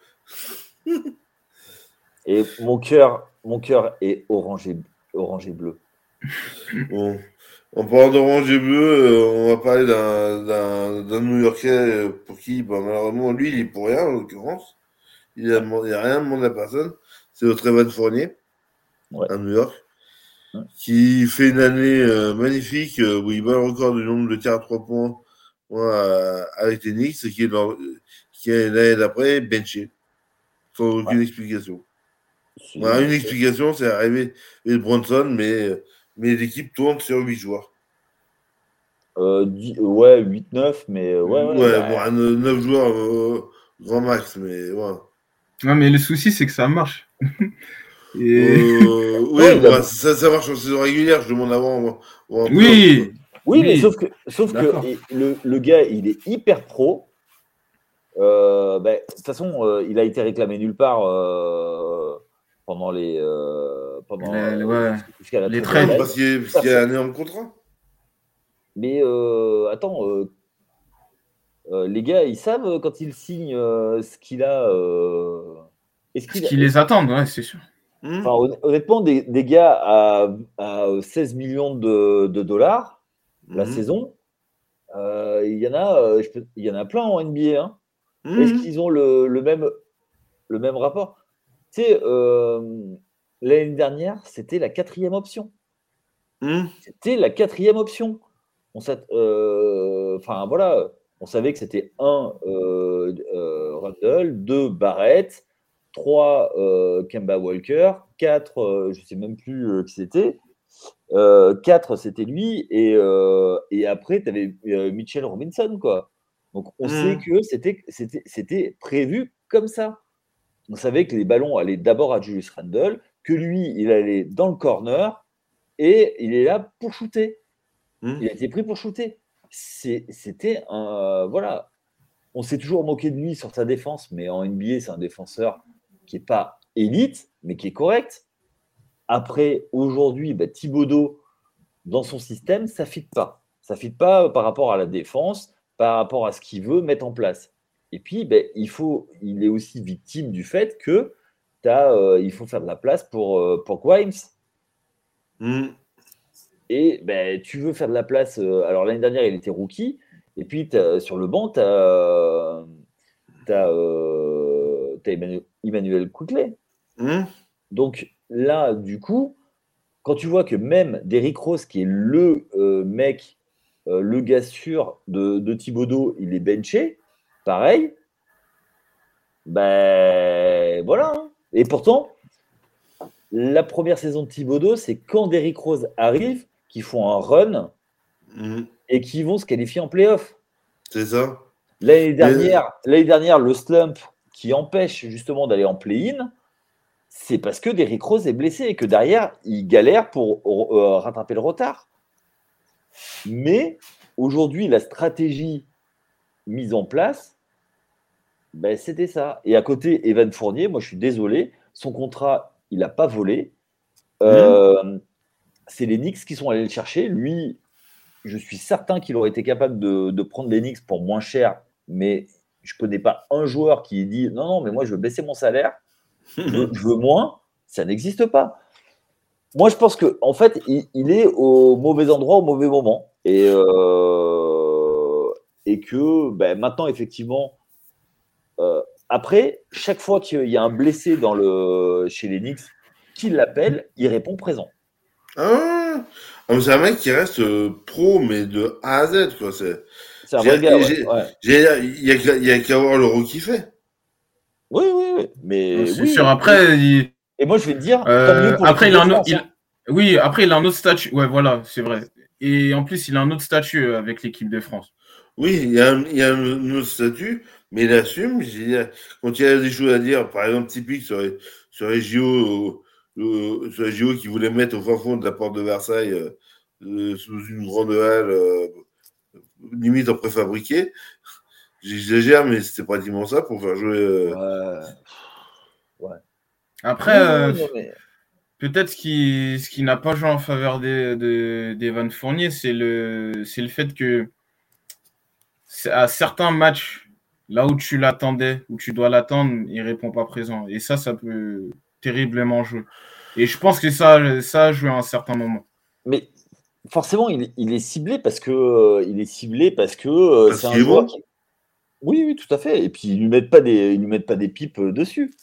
et mon cœur, mon cœur est orange et, orange et bleu. Bon. En parlant d'orange et bleu, euh, on va parler d'un New Yorkais euh, pour qui, bah, malheureusement, lui, il est pour rien, en l'occurrence. Il n'a a rien demandé à personne. C'est notre Evan Fournier, à New York, qui fait une année euh, magnifique où il bat le record du nombre de tirs à trois points avec les Knicks, qui est, qui est l'année d'après benché, sans aucune explication. une explication, c'est arrivé avec Bronson, mais mais l'équipe tourne sur 8 joueurs. Euh, ouais, 8-9, mais euh, ouais. Ouais, ouais bah... bon, 9 joueurs euh, grand max, mais ouais. Non, mais le souci, c'est que ça marche. Et... Euh, oui, bah, ça, ça, marche en saison régulière, je demande avant. oui. oui, mais sauf que, sauf que le, le, gars, il est hyper pro. Euh, bah, de toute façon, il a été réclamé nulle part pendant les. Euh, pendant, les, ouais. les trades. Parce qu'il y, a un énorme contrat. Mais euh, attends, euh, euh, les gars, ils savent quand ils signent ce qu'il a. Est-ce qu'ils les attendent, ouais, c'est sûr. Hmm. Enfin, honnêtement, des, des gars à, à, 16 millions de, de dollars la hmm. saison, il y en a, il y en a plein en NBA. Hein. Hmm. Est-ce qu'ils ont le, le, même, le même rapport? Sais, euh, l'année dernière, c'était la quatrième option. Hmm. C'était la quatrième option. On euh, enfin voilà, on savait que c'était un euh, Rundle, deux Barrett, 3 euh, Kemba Walker, 4 je sais même plus qui c'était, 4 c'était lui, et, et après tu avais Mitchell Robinson. quoi. Donc on sait mmh. que c'était prévu comme ça. On savait que les ballons allaient d'abord à Julius Randle, que lui, il allait dans le corner et il est là pour shooter. Mmh. Il a été pris pour shooter. C'était un. voilà. On s'est toujours moqué de lui sur sa défense, mais en NBA, c'est un défenseur qui n'est pas élite, mais qui est correct. Après, aujourd'hui, bah, Thibodeau, dans son système, ça ne fit pas. Ça ne fit pas par rapport à la défense, par rapport à ce qu'il veut mettre en place. Et puis, ben, il, faut, il est aussi victime du fait que as, euh, il faut faire de la place pour, euh, pour Grimes. Hmm. Et ben, tu veux faire de la place. Euh, alors, l'année dernière, il était rookie. Et puis, sur le banc, tu as, Emmanuel, Emmanuel hmm. Donc, là, du coup, quand tu vois que même Derrick Rose, qui est le mec, le gars sûr de, de Thibodeau, il est benché, pareil, ben voilà. Hein. Et pourtant, la première saison de Thibodeau, c'est quand Derrick Rose arrive, qu'ils font un run mhm. et qui vont se qualifier en playoff. C'est ça. L'année dernière, l'année dernière, le slump qui empêche justement d'aller en play-in, c'est parce que Derrick Rose est blessé et que derrière, il galère pour euh, rattraper le retard. Mais aujourd'hui, la stratégie mise en place, ben, c'était ça. Et à côté, Evan Fournier, moi je suis désolé, son contrat, il n'a pas volé. Euh, c'est les Knicks qui sont allés le chercher. Lui, je suis certain qu'il aurait été capable de, prendre les Knicks pour moins cher, mais je ne connais pas un joueur qui dit non, non, mais moi je veux baisser mon salaire, je, veux moins. Ça n'existe pas. Moi, je pense qu'en en fait, il, est au mauvais endroit au mauvais moment. Et, euh, et que ben, maintenant, effectivement, après, chaque fois qu'il y a un blessé dans le, chez les Knicks, qui l'appelle, il répond présent. Ah, c'est un mec qui reste euh, pro, mais de A à Z. Quoi. C'est, un vrai gars. Il n'y a, qu'à voir l'euro qu'il fait. Oui, oui, oui. Mais, c'est sûr. Après, Et moi, je vais te dire. Euh, après, il a un autre. Hein. Oui, après, il a un autre statut. Ouais, voilà, c'est vrai. Et en plus, il a un autre statut avec l'équipe de France. Oui, il y a, il y a un autre statut mais il assume. Quand il y a des choses à dire, par exemple, typique sur les, sur les JO, euh, sur les JO qui voulaient mettre au fin fond de la porte de Versailles, euh, euh, sous une grande halle, limite en préfabriqué. J'exagère, mais c'était pratiquement ça pour faire jouer. Ouais. Après, peut-être ce qui, ce qui n'a pas joué en faveur des, des, Fournier, c'est le, le fait que à certains matchs Là où tu l'attendais, où tu dois l'attendre, il répond pas présent. Et ça, ça peut terriblement jouer. Et je pense que ça, ça a joué à un certain moment. Mais forcément, il, est ciblé parce que euh, il est ciblé parce que euh, c'est un joueur Oui, oui, tout à fait. Et puis ils lui mettent pas des, ils lui mettent pas des pipes euh, dessus.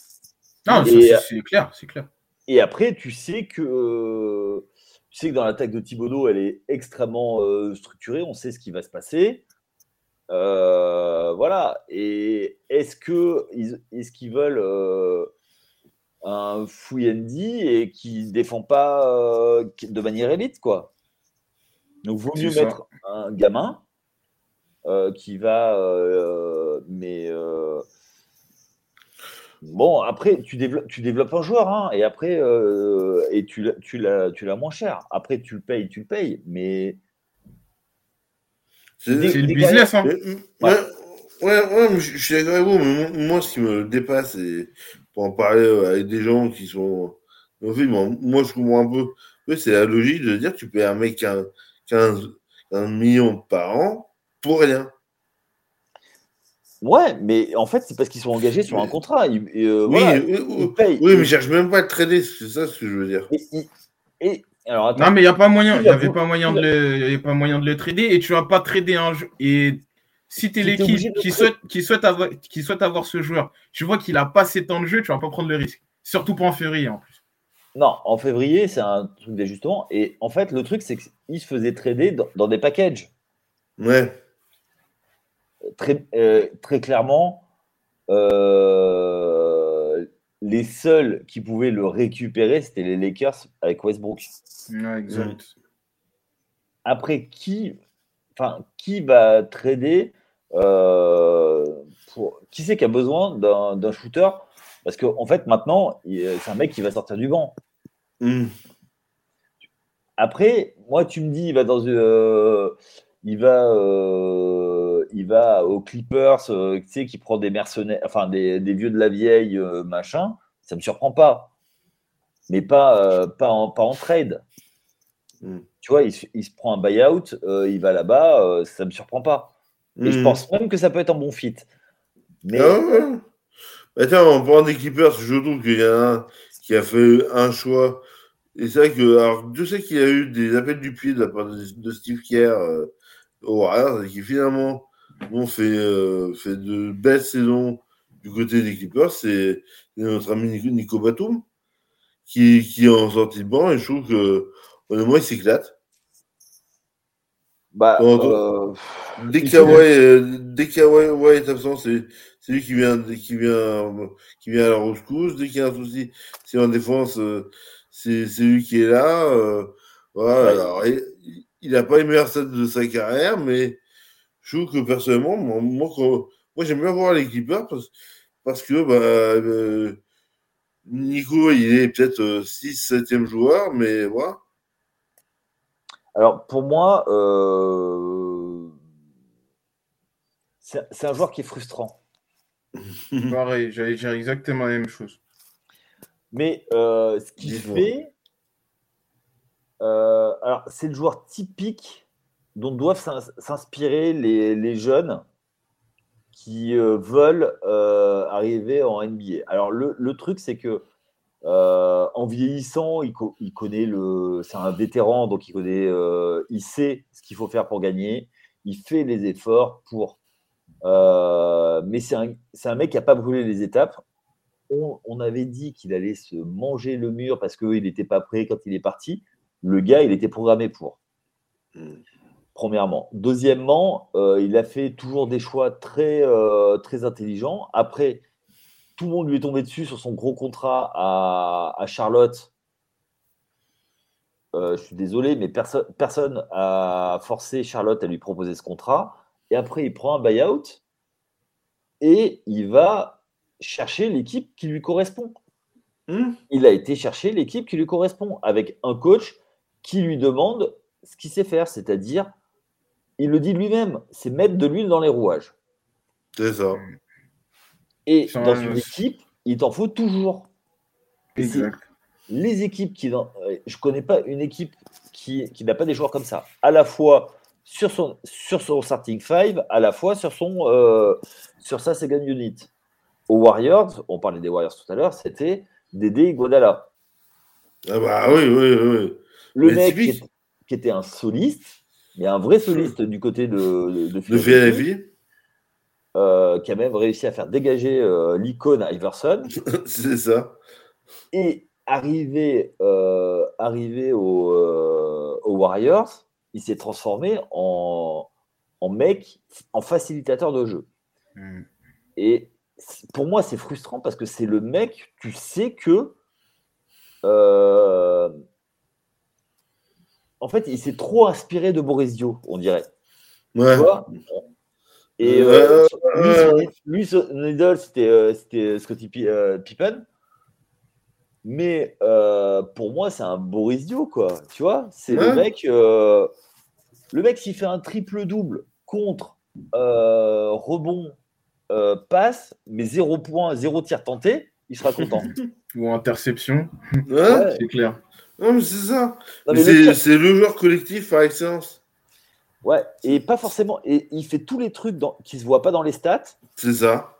Non, c'est clair, c'est clair. Et après, tu sais que tu sais que dans l'attaque de Thibodeau, elle est extrêmement structurée. On sait ce qui va se passer. Euh, voilà. Et est-ce que est-ce qu'ils veulent euh, un Fouyendi et qui défend pas euh, de manière élite, quoi? Donc, vaut mieux mettre un gamin qui va, mais Bon, après, tu développes, tu développes un joueur, hein, et après, et tu, tu l'as moins cher. Après, tu le payes, tu le payes, mais c'est le business, hein. Ouais, ouais, je suis d'accord avec vous, mais moi, ce qui me dépasse, et pour en parler euh, avec des gens qui sont. moi, je comprends un peu. c'est la logique de dire que tu payes un mec 15, 15, millions par an pour rien. Ouais, mais en fait, c'est parce qu'ils sont engagés sur un contrat. oui, oui, mais je cherche même pas à trader, c'est ça ce que je veux dire. et non, mais il n'y a pas moyen. Il n'y avait pas moyen de le, pas moyen de le trader et tu vas pas trader un jeu. Et si tu es l'équipe qui souhaite, qui, souhaite avoir, qui souhaite avoir ce joueur, tu vois qu'il a pas assez temps de jeu, tu vas pas prendre le risque. Surtout pas en février en plus. Non, en février, c'est un truc d'ajustement. Et en fait, le truc, c'est qu'il se faisait trader dans, des packages. Ouais. Très, euh, très clairement, euh, les seuls qui pouvaient le récupérer, c'était les Lakers avec Westbrook. Ouais, exact. Après, qui, enfin, qui va trader euh, pour, Qui c'est qui a besoin d'un shooter? Parce qu'en en fait, maintenant, c'est un mec qui va sortir du banc. Hmm. Après, moi, tu me dis, il va dans euh, il va, euh, il va aux Clippers, euh, tu sais, qui prend des mercenaires, enfin des, vieux de la vieille, machin. Ça me surprend pas, mais pas, pas, en, pas en trade. Hmm. Tu vois, il, se prend un buyout, il va là-bas, ça me surprend pas. Et je Hmm. pense même que ça peut être un bon fit. Mais Ah ouais. Attends, en parlant des Clippers, je trouve qu'il y en a un qui a fait un choix. Et c'est vrai que, alors, je sais qu'il y a eu des appels du pied de la part de, Steve Kerr euh, aux Warriors et qui finalement ont fait, euh, fait de belles saisons du côté des Clippers. C'est notre ami Nico, Batum qui, qui est en sortie de banc et je trouve que, honnêtement, il s'éclate. bah, Bon, euh, Dès que Kawhi, euh, ouais, est absent, c'est c'est lui qui vient, qui vient, qui vient à la rescousse. Dès qu'il y a un souci, c'est en défense, euh, c'est c'est lui qui est là. euh, voilà. Ouais. Alors, il- il n'a pas les meilleurs stats de sa carrière, mais je trouve que personnellement, moi, moi, j'aime bien voir les Clippers parce, parce que bah, euh, Nico, il est peut-être 6 7e joueur, mais voilà. alors pour moi, euh, c'est un joueur qui est frustrant. Pareil, j'allais dire exactement la même chose. Mais euh, ce qu'il fait, euh, alors c'est le joueur typique dont doivent s'ins- s'inspirer les, jeunes qui euh, veulent euh, arriver en NBA. Alors le, truc, c'est que euh, en vieillissant, il, co- il connaît le, c'est un vétéran, donc il connaît, il sait ce qu'il faut faire pour gagner. Il fait les efforts pour, mais c'est un, un mec qui n'a pas brûlé les étapes on, on avait dit qu'il allait se manger le mur parce qu'il n'était pas prêt quand il est parti. Le gars, il était programmé pour. Premièrement. Deuxièmement, euh, il a fait toujours des choix très, euh, très intelligents. Après, tout le monde lui est tombé dessus sur son gros contrat à, à Charlotte. Euh, je suis désolé, mais perso- personne a forcé Charlotte à lui proposer ce contrat. Et après, il prend un buyout et il va chercher l'équipe qui lui correspond. Hmm Il a été chercher l'équipe qui lui correspond avec un coach qui lui demande ce qu'il sait faire, c'est-à-dire, il le dit lui-même, c'est mettre de l'huile dans les rouages. C'est ça. Et dans une équipe, il t'en faut toujours. Exact. les équipes qui. dans- euh, Je connais pas une équipe qui, qui n'a pas des joueurs comme ça. À la fois sur son, sur son starting five, à la fois sur, son, euh, sur sa second unit. Aux Warriors, on parlait des Warriors tout à l'heure, c'était Dédé Godala. Ah bah oui, oui, oui. Le Mais mec qui, typique. est- qui était un soliste, mais un vrai soliste du côté de, de, de euh, qui a même réussi à faire dégager euh, l'icône Iverson. c'est ça. Et arrivé, euh, arrivé au, euh, aux Warriors, il s'est transformé en, en mec, en facilitateur de jeu. Mm. Et pour moi, c'est frustrant parce que c'est le mec, tu sais que. En fait, il s'est trop inspiré de Boris Dio, on dirait. Ouais. Tu vois Et Euh, euh, lui, son- lui, son idole, c'était euh, euh, Pippen. Mais euh, pour moi, c'est un Boris Dio, quoi. Tu vois C'est Ouais. le mec. le mec, s'il fait un triple-double contre rebond, passe, mais zéro point, zéro tir tenté, il sera content. Ou interception. Ouais. c'est clair. Non, mais c'est ça. C'est le joueur collectif par excellence. ouais, et pas forcément. Et il fait tous les trucs dans, qui se voient pas dans les stats. C'est ça.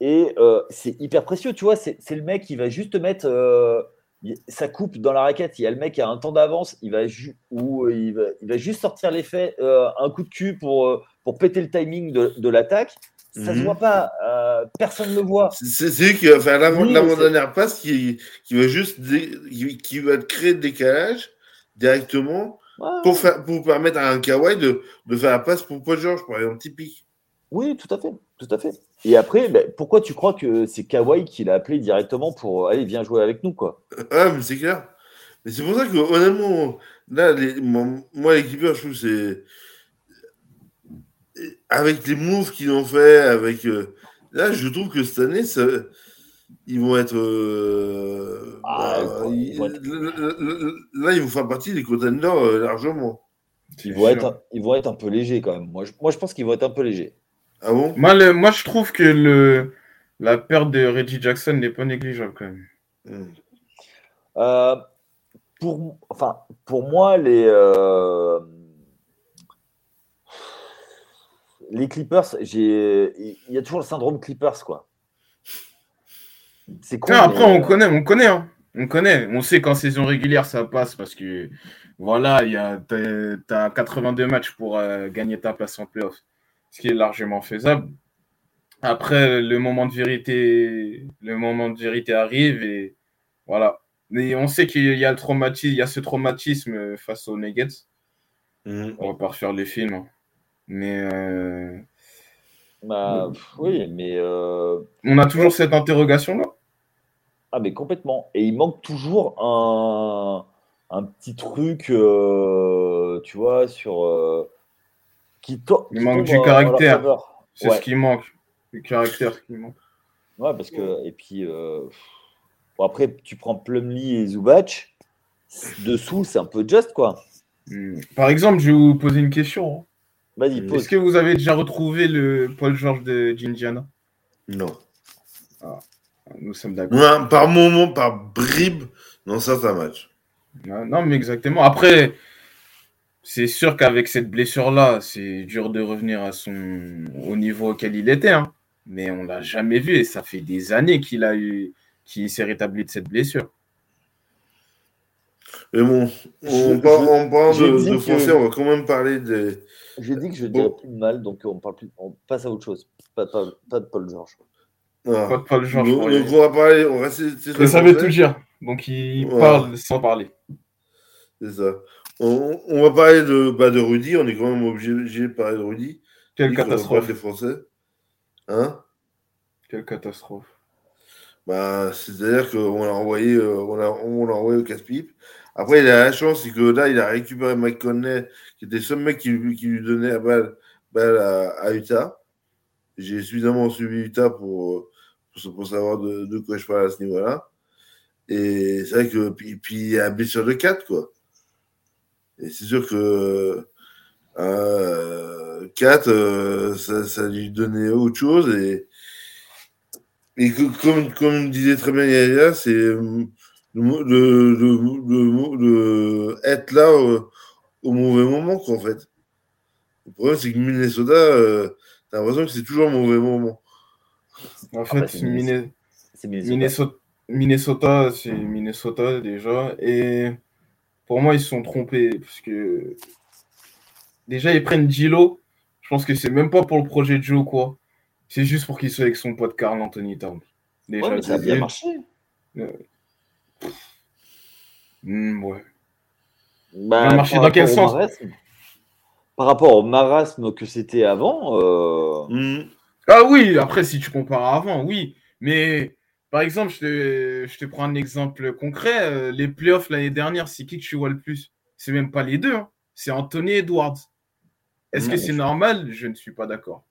Et euh, c'est hyper précieux, tu vois. C'est le mec qui va juste mettre euh, sa coupe dans la raquette. Il y a le mec qui a un temps d'avance, il va ou euh, il va, il va juste sortir l'effet, euh, un coup de cul pour, pour péter le timing de, de l'attaque. Ça se Mhm. voit pas, euh, personne ne le voit. C'est lui qui va faire l'avant-dernière passe qui, qui va juste dé- qui, qui va créer le décalage directement Ouais, pour, faire, pour permettre à un Kawhi de, de faire la passe pour Paul George, par exemple, typique. Oui, tout à fait, tout à fait. Et après, ben, pourquoi tu crois que c'est Kawhi qui l'a appelé directement pour aller viens jouer avec nous quoi? Ah, mais c'est clair. Mais c'est pour ça que honnêtement, là, les, moi, Clippers, je trouve c'est avec les moves qu'ils ont fait, avec euh, là, je trouve que cette année, ça, ils vont être, euh, Ah, bah, ils ils- vont être- là, ils vont faire partie des contenders euh, largement. ils vont, être, ils vont être un peu légers quand même. Moi, je, moi, je pense qu'ils vont être un peu légers. Ah bon? Moi, le- moi, je trouve que le, la perte de Reggie Jackson n'est pas négligeable quand même. Hmm. Euh, pour, enfin, pour moi, les, euh, les Clippers, j'ai, il y a toujours le syndrome Clippers, quoi. C'est con. Tiens, après, mais, on euh, connaît, on connaît, hein. On connaît. On sait qu'en saison régulière, ça passe parce que, voilà, il y a, t'as, t'as 82 matchs pour euh, gagner ta place en playoff, ce qui est largement faisable. Après, le moment de vérité, le moment de vérité arrive et voilà. Mais on sait qu'il y a le traumatisme, il y a ce traumatisme face aux Nuggets. Hmm. On va pas refaire les films. Hein. Mais euh, bah, pff, oui, mais euh, on a toujours cette interrogation-là? Ah, mais complètement. Et il manque toujours un, un petit truc, euh, tu vois, sur. qui, to- Il qui manque tombe du caractère. C'est Ouais. ce qui manque. Le caractère qui manque. Ouais, parce que. Et puis. bon, après, tu prends Plumlee et Zubac. Dessous, c'est un peu just, quoi. Hmm. Par exemple, je vais vous poser une question. Vas-y, pose. Est-ce que vous avez déjà retrouvé le Paul George de d'Indiana Non. Nous sommes d'accord. Ouais, par moment, par bribes, dans certains matchs. Ouais, Non, mais exactement. Après, c'est sûr qu'avec cette blessure-là, c'est dur de revenir à son au niveau auquel il était. hein. Mais on l'a jamais vu et ça fait des années qu'il a eu, qu'il s'est rétabli de cette blessure. Mais bon, Je- on parle, on parle de, que- français, on va quand même parler des. J'ai dit que je Bon. dirais plus de mal, donc on, parle plus, on passe à autre chose. Pas, pas- pas de Paul George. Ah. Pas de Paul George. Donc, on va parler, on va Je savais tout dire. Donc il Ouais. parle sans parler. C'est ça. On, on va parler de, bah, de Rudy, on est quand même obligé, de parler de Rudy. Quelle catastrophe. des Français. Hein? Quelle catastrophe. bah, C'est-à-dire qu'on l'a envoyé, euh, on l'a envoyé au casse-pipe. Après, il a la chance, c'est que là, il a récupéré Mike Conley, qui était le seul mec qui, lui- donnait la balle, à, Utah. J'ai suffisamment suivi Utah pour, pour, savoir de, quoi je parle à ce niveau-là. Et c'est vrai que, puis, puis il y a blessure de 4, quoi. Et c'est sûr que euh, 4, euh, ça, ça lui donnait autre chose. Et, et comme, comme disait très bien Yaya, c'est euh, le, le, le, le- le- être là euh, au mauvais moment, quoi, en fait. Le problème, c'est que Minnesota, euh, t'as l'impression que c'est toujours un mauvais moment. En fait, bah, c'est Minne- C'est Minnesota. Minnesota, Minnesota c'est Minnesota déjà. Et pour moi, ils se sont trompés. Parce que déjà, ils prennent Gilo. Je pense que c'est même pas pour le projet de Joe, quoi. C'est juste pour qu'il soit avec son pote Carl Anthony Towns. Déjà, Ouais, mais ça a de bien marché. Hmm, ouais. Bah, marché dans quel rapport au sens marasme- Par rapport au marasme que c'était avant, euh, Mhm. Ah oui, après, si tu compares avant, oui. Mais par exemple, je te, je te prends un exemple concret. euh, Les playoffs l'année dernière, c'est qui que tu vois le plus? C'est même pas les deux. hein. C'est Anthony Edwards. Est-ce que c'est normal? Je ne suis pas d'accord.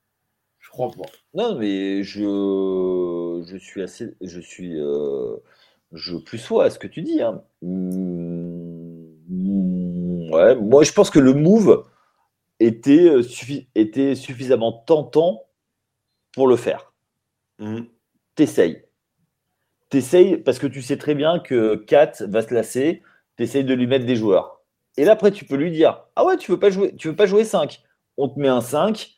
Je crois pas. non, mais je, je suis assez, je suis, euh, je plus sois à ce que tu dis. hein. Mm, ouais, moi, je pense que le move était, euh, suffi- était suffisamment tentant pour le faire. Mhm. T'essayes. T'essayes parce que tu sais très bien que Kat va se lasser. T'essayes de lui mettre des joueurs. Et là, après, tu peux lui dire Ah ouais, tu veux pas jouer, tu veux pas jouer 5. On te met un 5.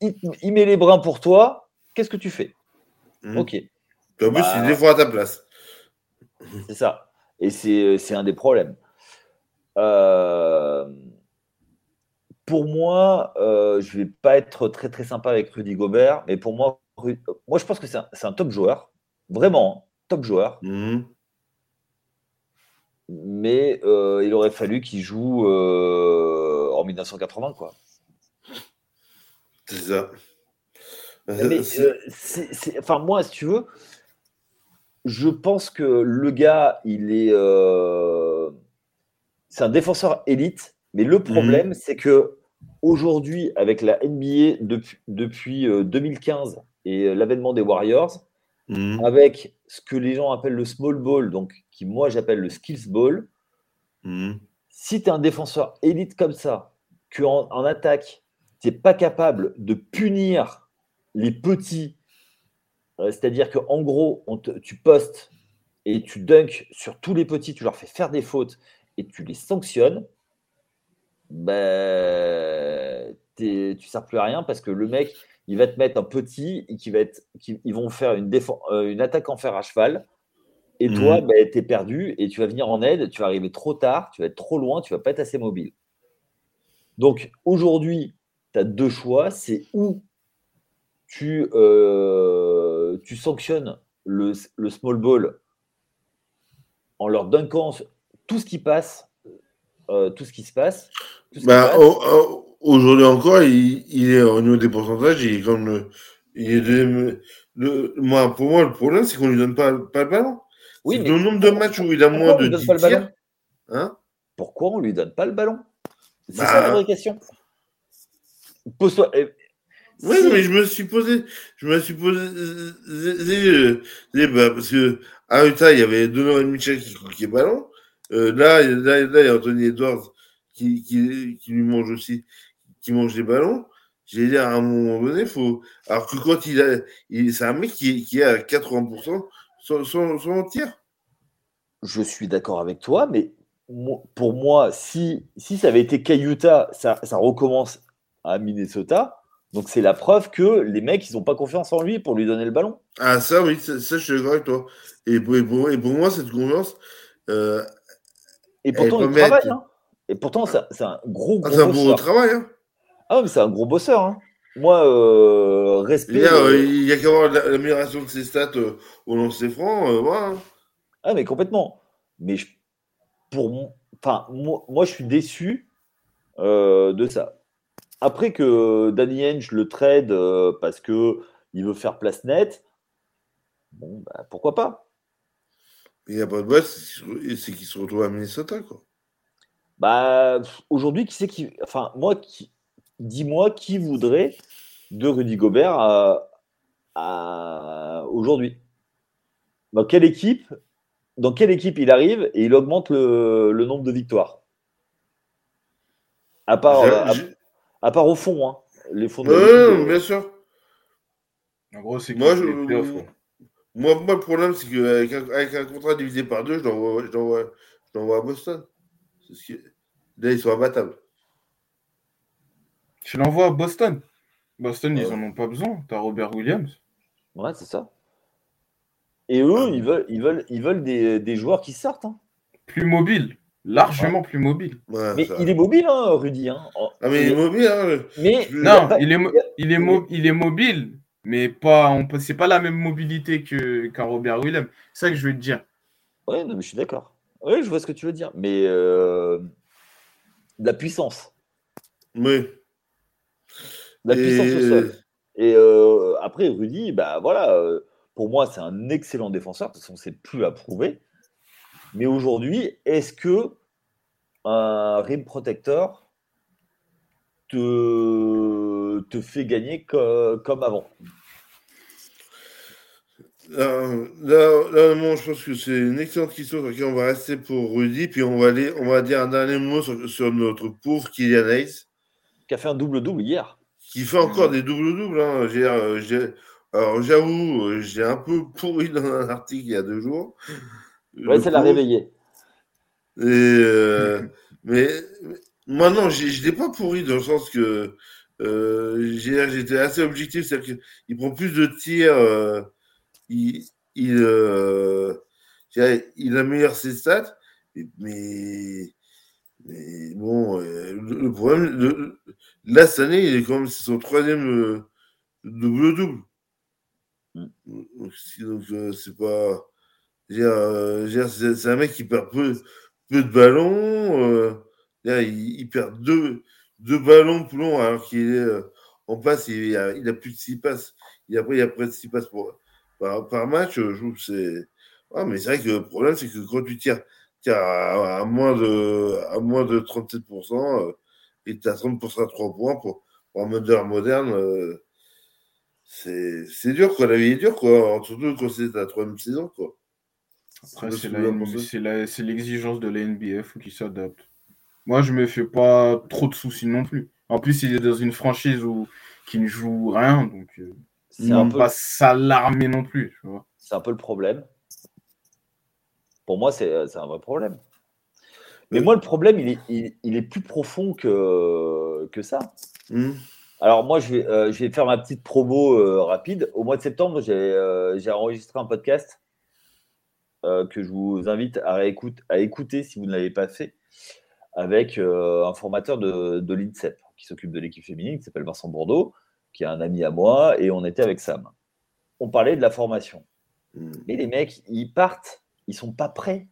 Il, met les brins pour toi. Qu'est-ce que tu fais? Mhm. Ok, en plus, Bah. il défend à ta place. c'est ça. Et c'est c'est un des problèmes. Euh, pour moi, euh, je vais pas être très très sympa avec Rudy Gobert, mais pour moi, moi je pense que c'est un, top joueur. Vraiment, top joueur. Mhm. mais euh, il aurait fallu qu'il joue euh, en 1980, quoi. C'est ça. Mais, enfin, moi, si tu veux, je pense que le gars, il est. c'est un défenseur élite, mais le problème, mhm. c'est que aujourd'hui, avec la NBA depuis, depuis 2015 et l'avènement des Warriors, mhm. avec ce que les gens appellent le small ball, donc qui moi j'appelle le skills ball, mhm. si tu es un défenseur élite comme ça, qu'en en attaque, tu n'es pas capable de punir les petits, euh, c'est-à-dire qu'en gros, on tu postes et tu dunks sur tous les petits, tu leur fais faire des fautes et tu les sanctionnes, ben, tu ne sers plus à rien parce que le mec, il va te mettre un petit et qui va être, qui, ils vont faire une, euh, une attaque en fer à cheval. Et toi, mhm. ben, tu es perdu et tu vas venir en aide, tu vas arriver trop tard, tu vas être trop loin, tu vas pas être assez mobile. Donc aujourd'hui, tu as deux choix, c'est où tu, euh, tu sanctionnes le, le, small ball en leur dunkant tout ce qui passe, euh, tout ce qui se passe. Bah, aujourd'hui encore, il, est au niveau des pourcentages, il est comme le. Il est le, moi, pour moi, le problème, c'est qu'on lui donne pas, pas le ballon. Oui, le nombre de matchs où il a moins de 10 tirs. Hein? Pourquoi on lui donne pas le ballon? C'est ça la bah. vraie question. Pose-toi. Oui, mais je me suis posé, je me suis posé, bah, parce que à Utah, il y avait Donovan Mitchell qui croquait ballon. Euh, là, là, là, il y a Anthony Edwards qui, qui, qui lui mange aussi, qui mange des ballons. J'ai dit à un moment donné, faut. Alors que quand il a. Il, c'est un mec qui, qui est à 80% son, son, son tir. Je suis d'accord avec toi, mais pour moi, si, si ça avait été Kayuta, ça, ça recommence à Minnesota. Donc c'est la preuve que les mecs, ils n'ont pas confiance en lui pour lui donner le ballon. Ah ça oui, ça, je suis d'accord avec toi. Et pour, et pour, moi, cette confiance... Euh, et pourtant, il travaille. Hein. Et pourtant, c'est un gros, gros ah, C'est un gros travail. Hein. Ah mais c'est un gros bosseur. Hein. Moi, euh, respect... Il y a, qu'à voir l'amélioration de ses stats euh, au lancer franc. Euh, voilà. Ah mais complètement. Mais je, pour enfin, moi, moi, je suis déçu de ça. Après que Danny Henge le trade euh, parce que il veut faire place nette, bon, bah, pourquoi pas? Il n'y a pas de boîte, c'est qu'il se retrouve à Minnesota, quoi. Bah, aujourd'hui, qui c'est qui. Enfin, moi, qui... dis-moi qui voudrait de Rudy Gobert à... aujourd'hui Dans quelle équipe dans quelle équipe il arrive et il augmente le, nombre de victoires? À part, à part au fond, hein. Les fonds de bien sûr. En gros, c'est moi, je, moi, moi, le problème, c'est qu'avec un, avec un contrat divisé par deux, je l'envoie à Boston. Ce Là, ils sont imbattables. Tu l'envoies à Boston Boston, ils en ont pas besoin. T'as Robert Williams. Ouais, c'est ça. Et eux, ah. ils veulent, ils veulent, ils veulent des, des joueurs qui sortent. Hein. Plus mobiles largement plus mobile. mais il est mobile, hein, Rudy. Hein. Ah, mais il est mobile. Hein. Mais non, il, est, il, est il est mobile, mais pas, on c'est pas la même mobilité qu'un Robert Willem. C'est ça que je veux te dire. Oui, mais je suis d'accord. Oui, je vois ce que tu veux dire. Mais euh, la puissance. Oui. La puissance au sol. Et euh, après, Rudy, bah voilà, euh, pour moi, c'est un excellent défenseur. De toute façon, c'est plus à prouver. Mais aujourd'hui, est-ce que un rim protector te, te fait gagner comme avant? Là, là, je pense que c'est une excellente question sur laquelle on va rester pour Rudy, puis on va, aller, on va dire un dernier mot sur, notre pauvre Kylian Hayes. Qui a fait un double-double hier. Qui fait encore des doubles-doubles. Hein. alors j'avoue, j'ai un peu pourri dans un article il y a deux jours. Ouais, ça l'a réveillé. Et, euh, mais moi, non, je ne l'ai pas pourri dans le sens que euh, j'étais assez objectif, c'est-à-dire qu'il prend plus de tirs, euh, il, il, il, améliore ses stats, mais, mais bon, le, problème, là, cette année, il est quand même, c'est son troisième double-double. Mm. Donc, c'est pas. Euh, c'est un mec qui perd peu, peu de ballons. Euh, il, perd deux, deux ballons longs alors qu'il est euh, en passe. Il a, il a plus de six passes. Et après, il a près de 6 passes par, match. Je trouve c'est. Ah, mais c'est vrai que le problème, c'est que quand tu tires, à, moins de, à moins de 37%, euh, et tu as 30% à 3 points pour, un meneur moderne, c'est dur, quoi. La vie est dure, quoi. Surtout quand c'est ta troisième saison, quoi. Après, c'est l'exigence de la NBA, faut qu'il s'adapte. Moi, je me fais pas trop de soucis non plus. En plus, il est dans une franchise où qui ne joue rien, donc euh, c'est un peu pas s'alarmer non plus. C'est un peu le problème. Pour moi, c'est un vrai problème. Mais moi, le problème, il est, il, est plus profond que, que ça. Hmm. Alors, moi, je vais, euh, je vais faire ma petite promo euh, rapide. Au mois de septembre, j'ai enregistré un podcast que je vous invite à, à écouter si vous ne l'avez pas fait avec un formateur de, de l'INSEP qui s'occupe de l'équipe féminine, qui s'appelle Vincent Bourdeau, qui est un ami à moi, et on était avec Sam. On parlait de la formation. Hmm. Mais les mecs, ils partent, ils sont pas prêts.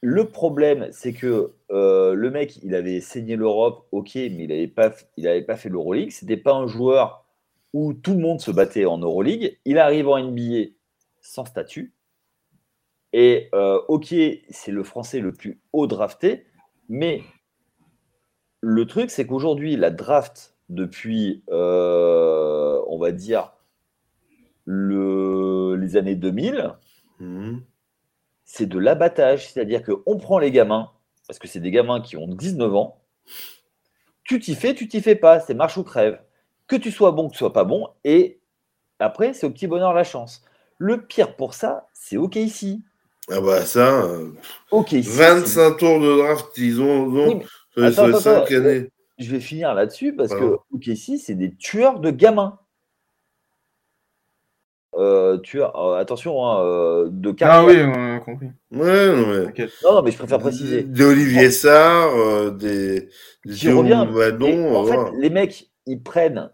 Le problème, c'est que euh, le mec, il avait saigné l'Europe, ok, mais il n'avait pas, il pas fait l'Euroleague. C'était pas un joueur où tout le monde se battait en Euroleague. Il arrive en NBA sans statut. Et euh, ok, c'est le français le plus haut drafté, mais le truc, c'est qu'aujourd'hui, la draft, depuis, euh, on va dire, les années 2000, mhm. c'est de l'abattage. C'est-à-dire qu'on prend les gamins, parce que c'est des gamins qui ont 19 ans, tu t'y fais, tu t'y fais pas, c'est marche ou crève. Que tu sois bon, que tu sois pas bon, et après, c'est au petit bonheur la chance. Le pire pour ça, c'est OK ici. Ah bah ça, euh, OK, 25 tours de draft, ils ont, je vais finir là-dessus parce que OKC, c'est des tueurs de gamins. Euh, tueurs, euh, attention, hein, euh, de carrière. Ah oui, on a compris. Ouais, non, mais... non, mais je préfère préciser. Des Olivier Sarr, des. des en fait, les mecs, ils prennent,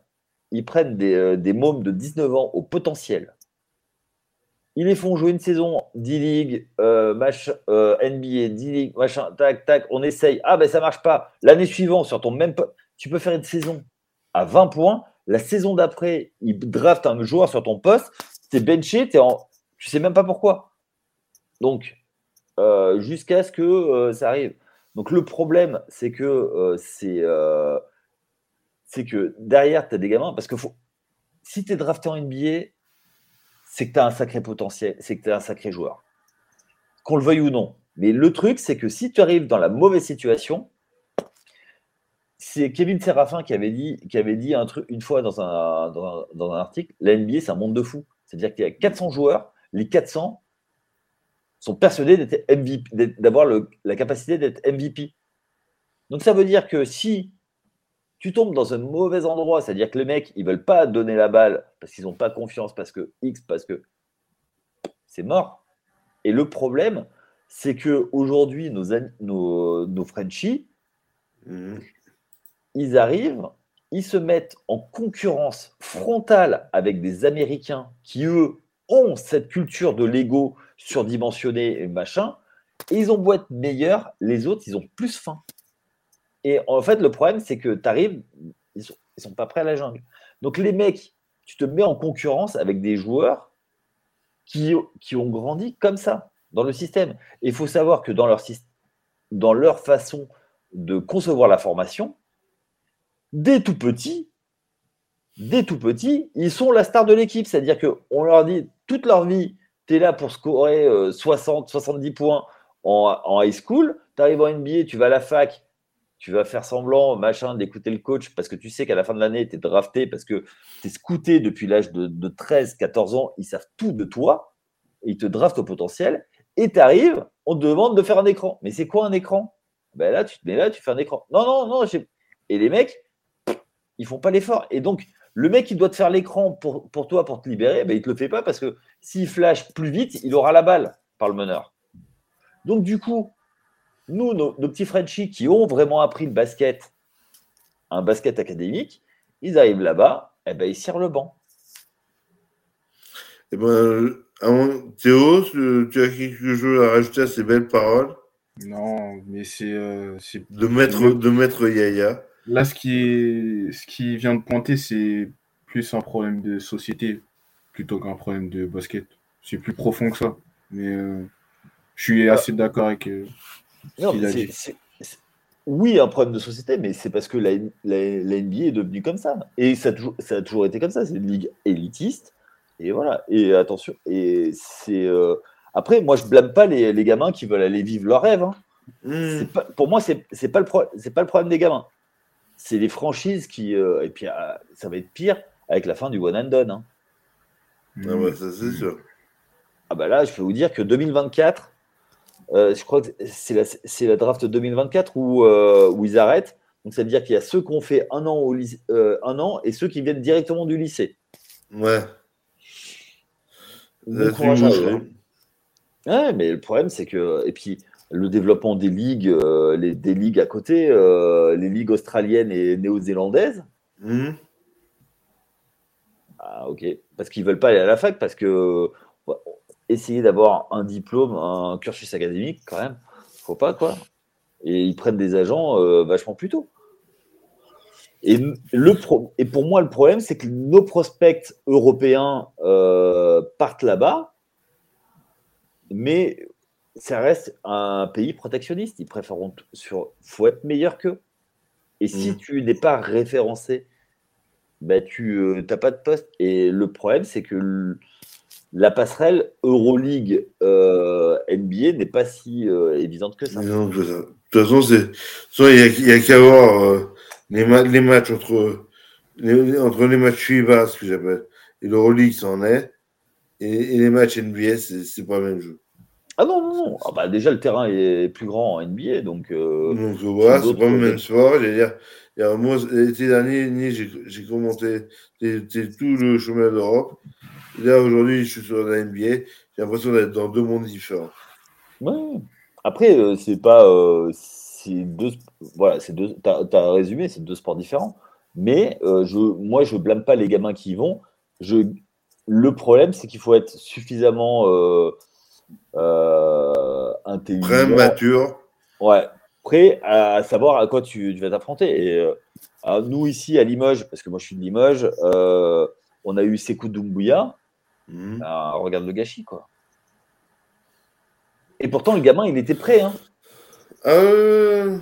ils prennent des, des mômes de 19 ans au potentiel ils les font jouer une saison D-League, euh, euh NBA, D-League, machin, tac, tac, on essaye. Ah ben ça marche pas. L'année suivante, sur ton même tu peux faire une saison à 20 points. La saison d'après, ils draftent un joueur sur ton poste, t'es benché, t'es en. Tu sais même pas pourquoi. Donc, euh, jusqu'à ce que euh, ça arrive. Donc le problème, c'est que c'est c'est que derrière, tu as des gamins, parce que faut... si tu es drafté en NBA, c'est que tu as un sacré potentiel, c'est que tu es un sacré joueur. Qu'on le veuille ou non. Mais le truc, c'est que si tu arrives dans la mauvaise situation, c'est Kevin Serafin qui avait dit, qui avait dit un truc une fois dans un, dans un, article la NBA, c'est un monde de fous. C'est-à-dire qu'il y a 400 joueurs, les 400 sont persuadés d'avoir la capacité d'être MVP. Donc ça veut dire que si tu tombes dans un mauvais endroit, c'est-à-dire que les mecs, ils veulent pas donner la balle parce qu'ils n'ont pas confiance, parce que X, parce que c'est mort. Et le problème, c'est que aujourd'hui, nos, nos, nos Frenchies, mhm. ils arrivent, ils se mettent en concurrence frontale avec des Américains qui, eux, ont cette culture de l'ego surdimensionné et machin, et ils ont beau être meilleurs, les autres, ils ont plus faim. Et en fait, le problème, c'est que tu arrives, ils sont, sont pas prêts à la jungle. Donc les mecs, tu te mets en concurrence avec des joueurs qui, qui ont grandi comme ça dans le système. Il faut savoir que dans leur, dans leur façon de concevoir la formation, dès tout petit, dès tout petit, ils sont la star de l'équipe. C'est-à-dire qu'on leur dit toute leur vie, tu es là pour scorer 60, euh, 70 points en, en high school, tu arrives en NBA, tu vas à la fac, tu vas faire semblant, machin, d'écouter le coach parce que tu sais qu'à la fin de l'année, tu es drafté parce que tu es scouté depuis l'âge de, 13, 14 ans, ils savent tout de toi, et ils te draftent au potentiel, et tu arrives, on te demande de faire un écran. Mais c'est quoi un écran? Ben Là, tu te mets là, tu fais un écran. Non, non, non, et les mecs, ils font pas l'effort. Et donc, le mec qui doit te faire l'écran pour, toi, pour te libérer, ben, il te le fait pas parce que s'il flash plus vite, il aura la balle par le meneur. Donc, du coup, nous, nos, petits Frenchies qui ont vraiment appris le basket, un basket académique, ils arrivent là-bas, et eh ben, ils serrent le banc. Eh ben, Théo, tu as quelque chose à rajouter à ces belles paroles? Non, mais c'est. Euh, de, mettre, de mettre Yaya. Là, ce qui, est, ce qui vient de pointer, c'est plus un problème de société plutôt qu'un problème de basket. C'est plus profond que ça. Mais euh, je suis assez d'accord avec euh, Oui, un problème de société, mais c'est parce que la, la, NBA est devenue comme ça. Et ça a toujours, ça a toujours été comme ça. C'est une ligue élitiste. Et voilà. Et attention. Et c'est. Euh, après, moi, je blâme pas les, les, gamins qui veulent aller vivre leur rêve. Hein. Hmm. Pas, pour moi, c'est n'est pas, le pas le problème des gamins. C'est les franchises qui. et puis, ça va être pire avec la fin du one and done. Hein. Ah ouais, ça c'est sûr. Ah bah là, je peux vous dire que 2024, euh, je crois que c'est la, la, draft 2024 où, euh, où ils arrêtent. Donc ça veut dire qu'il y a ceux qui ont fait un an, au euh, un an et ceux qui viennent directement du lycée. Ouais. Bon courage Ouais, mais le problème, c'est que. Et puis, le développement des ligues, les, des ligues à côté, les ligues australiennes et néo-zélandaises. Mmh. Ah, ok. Parce qu'ils veulent pas aller à la fac, parce que essayer d'avoir un diplôme, un cursus académique, quand même, faut pas, quoi. Et ils prennent des agents euh, vachement plus tôt. Et, le et pour moi, le problème, c'est que nos prospects européens euh, partent là-bas, mais ça reste un pays protectionniste. Ils préféreront sur. faut être meilleur qu'eux. Et si mmh. tu n'es pas référencé bah, tu n'as euh, pas de poste. Et le problème, c'est que la passerelle Euroleague euh, NBA n'est pas si euh, évidente que ça. de toute façon, il n'y a, qu'à voir les, les, matchs entre les, entre les matchs FIBA, ce que j'appelle, et l'Euroleague, ça en est, et, les matchs NBA, c'est pas le même jeu. Ah non, non, non. Ah bah déjà, le terrain est plus grand en NBA, donc. donc voilà, c'est pas le même sport. Dire, moi, l'été dernier, j'ai commenté tout le chemin d'Europe. Là, aujourd'hui, je suis sur la NBA. J'ai l'impression d'être dans deux mondes différents. Ouais. Après, euh, c'est pas. Euh, deux. Voilà, c'est deux. Tu as, résumé, c'est deux sports différents. Mais euh, je, moi, je blâme pas les gamins qui y vont. Je, le problème, c'est qu'il faut être suffisamment intelligent. Très mature. Ouais, prêt à savoir à quoi tu, vas t'affronter. Et euh, nous, ici, à Limoges, parce que moi je suis de Limoges, euh, on a eu Sekou Doumbouya. Mmh. Ah, regarde le gâchis, quoi. Et pourtant, le gamin, il était prêt. Hein. Euh.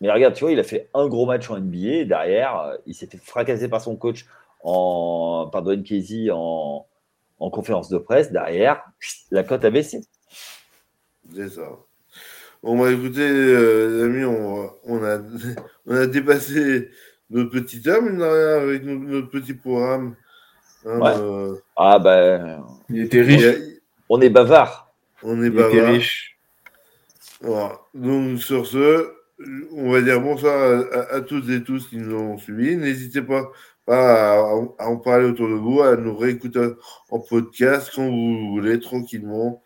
Mais regarde, tu vois, il a fait un gros match en NBA. Et derrière, il s'est fait fracasser par son coach, en, par Dwayne Casey, en, en conférence de presse. Derrière, la cote a baissé. C'est ça. Bon, bah écoutez, euh, les amis, on, on, a, on a dépassé notre petit heure, avec notre, petit programme. Hein, euh, ah, ben. il était riche. on est bavard. On est bavard. riche. Voilà. Donc, sur ce, on va dire bonsoir à, toutes et tous qui nous ont suivis. N'hésitez pas, à, à, en parler autour de vous, à nous réécouter en podcast quand vous voulez, tranquillement.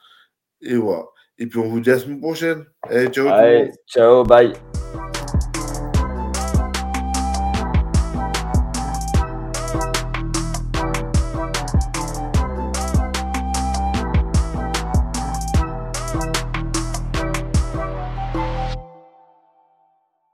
Et voilà. Et puis on vous dit à la semaine prochaine. Allez, ciao. Allez, ciao, bye.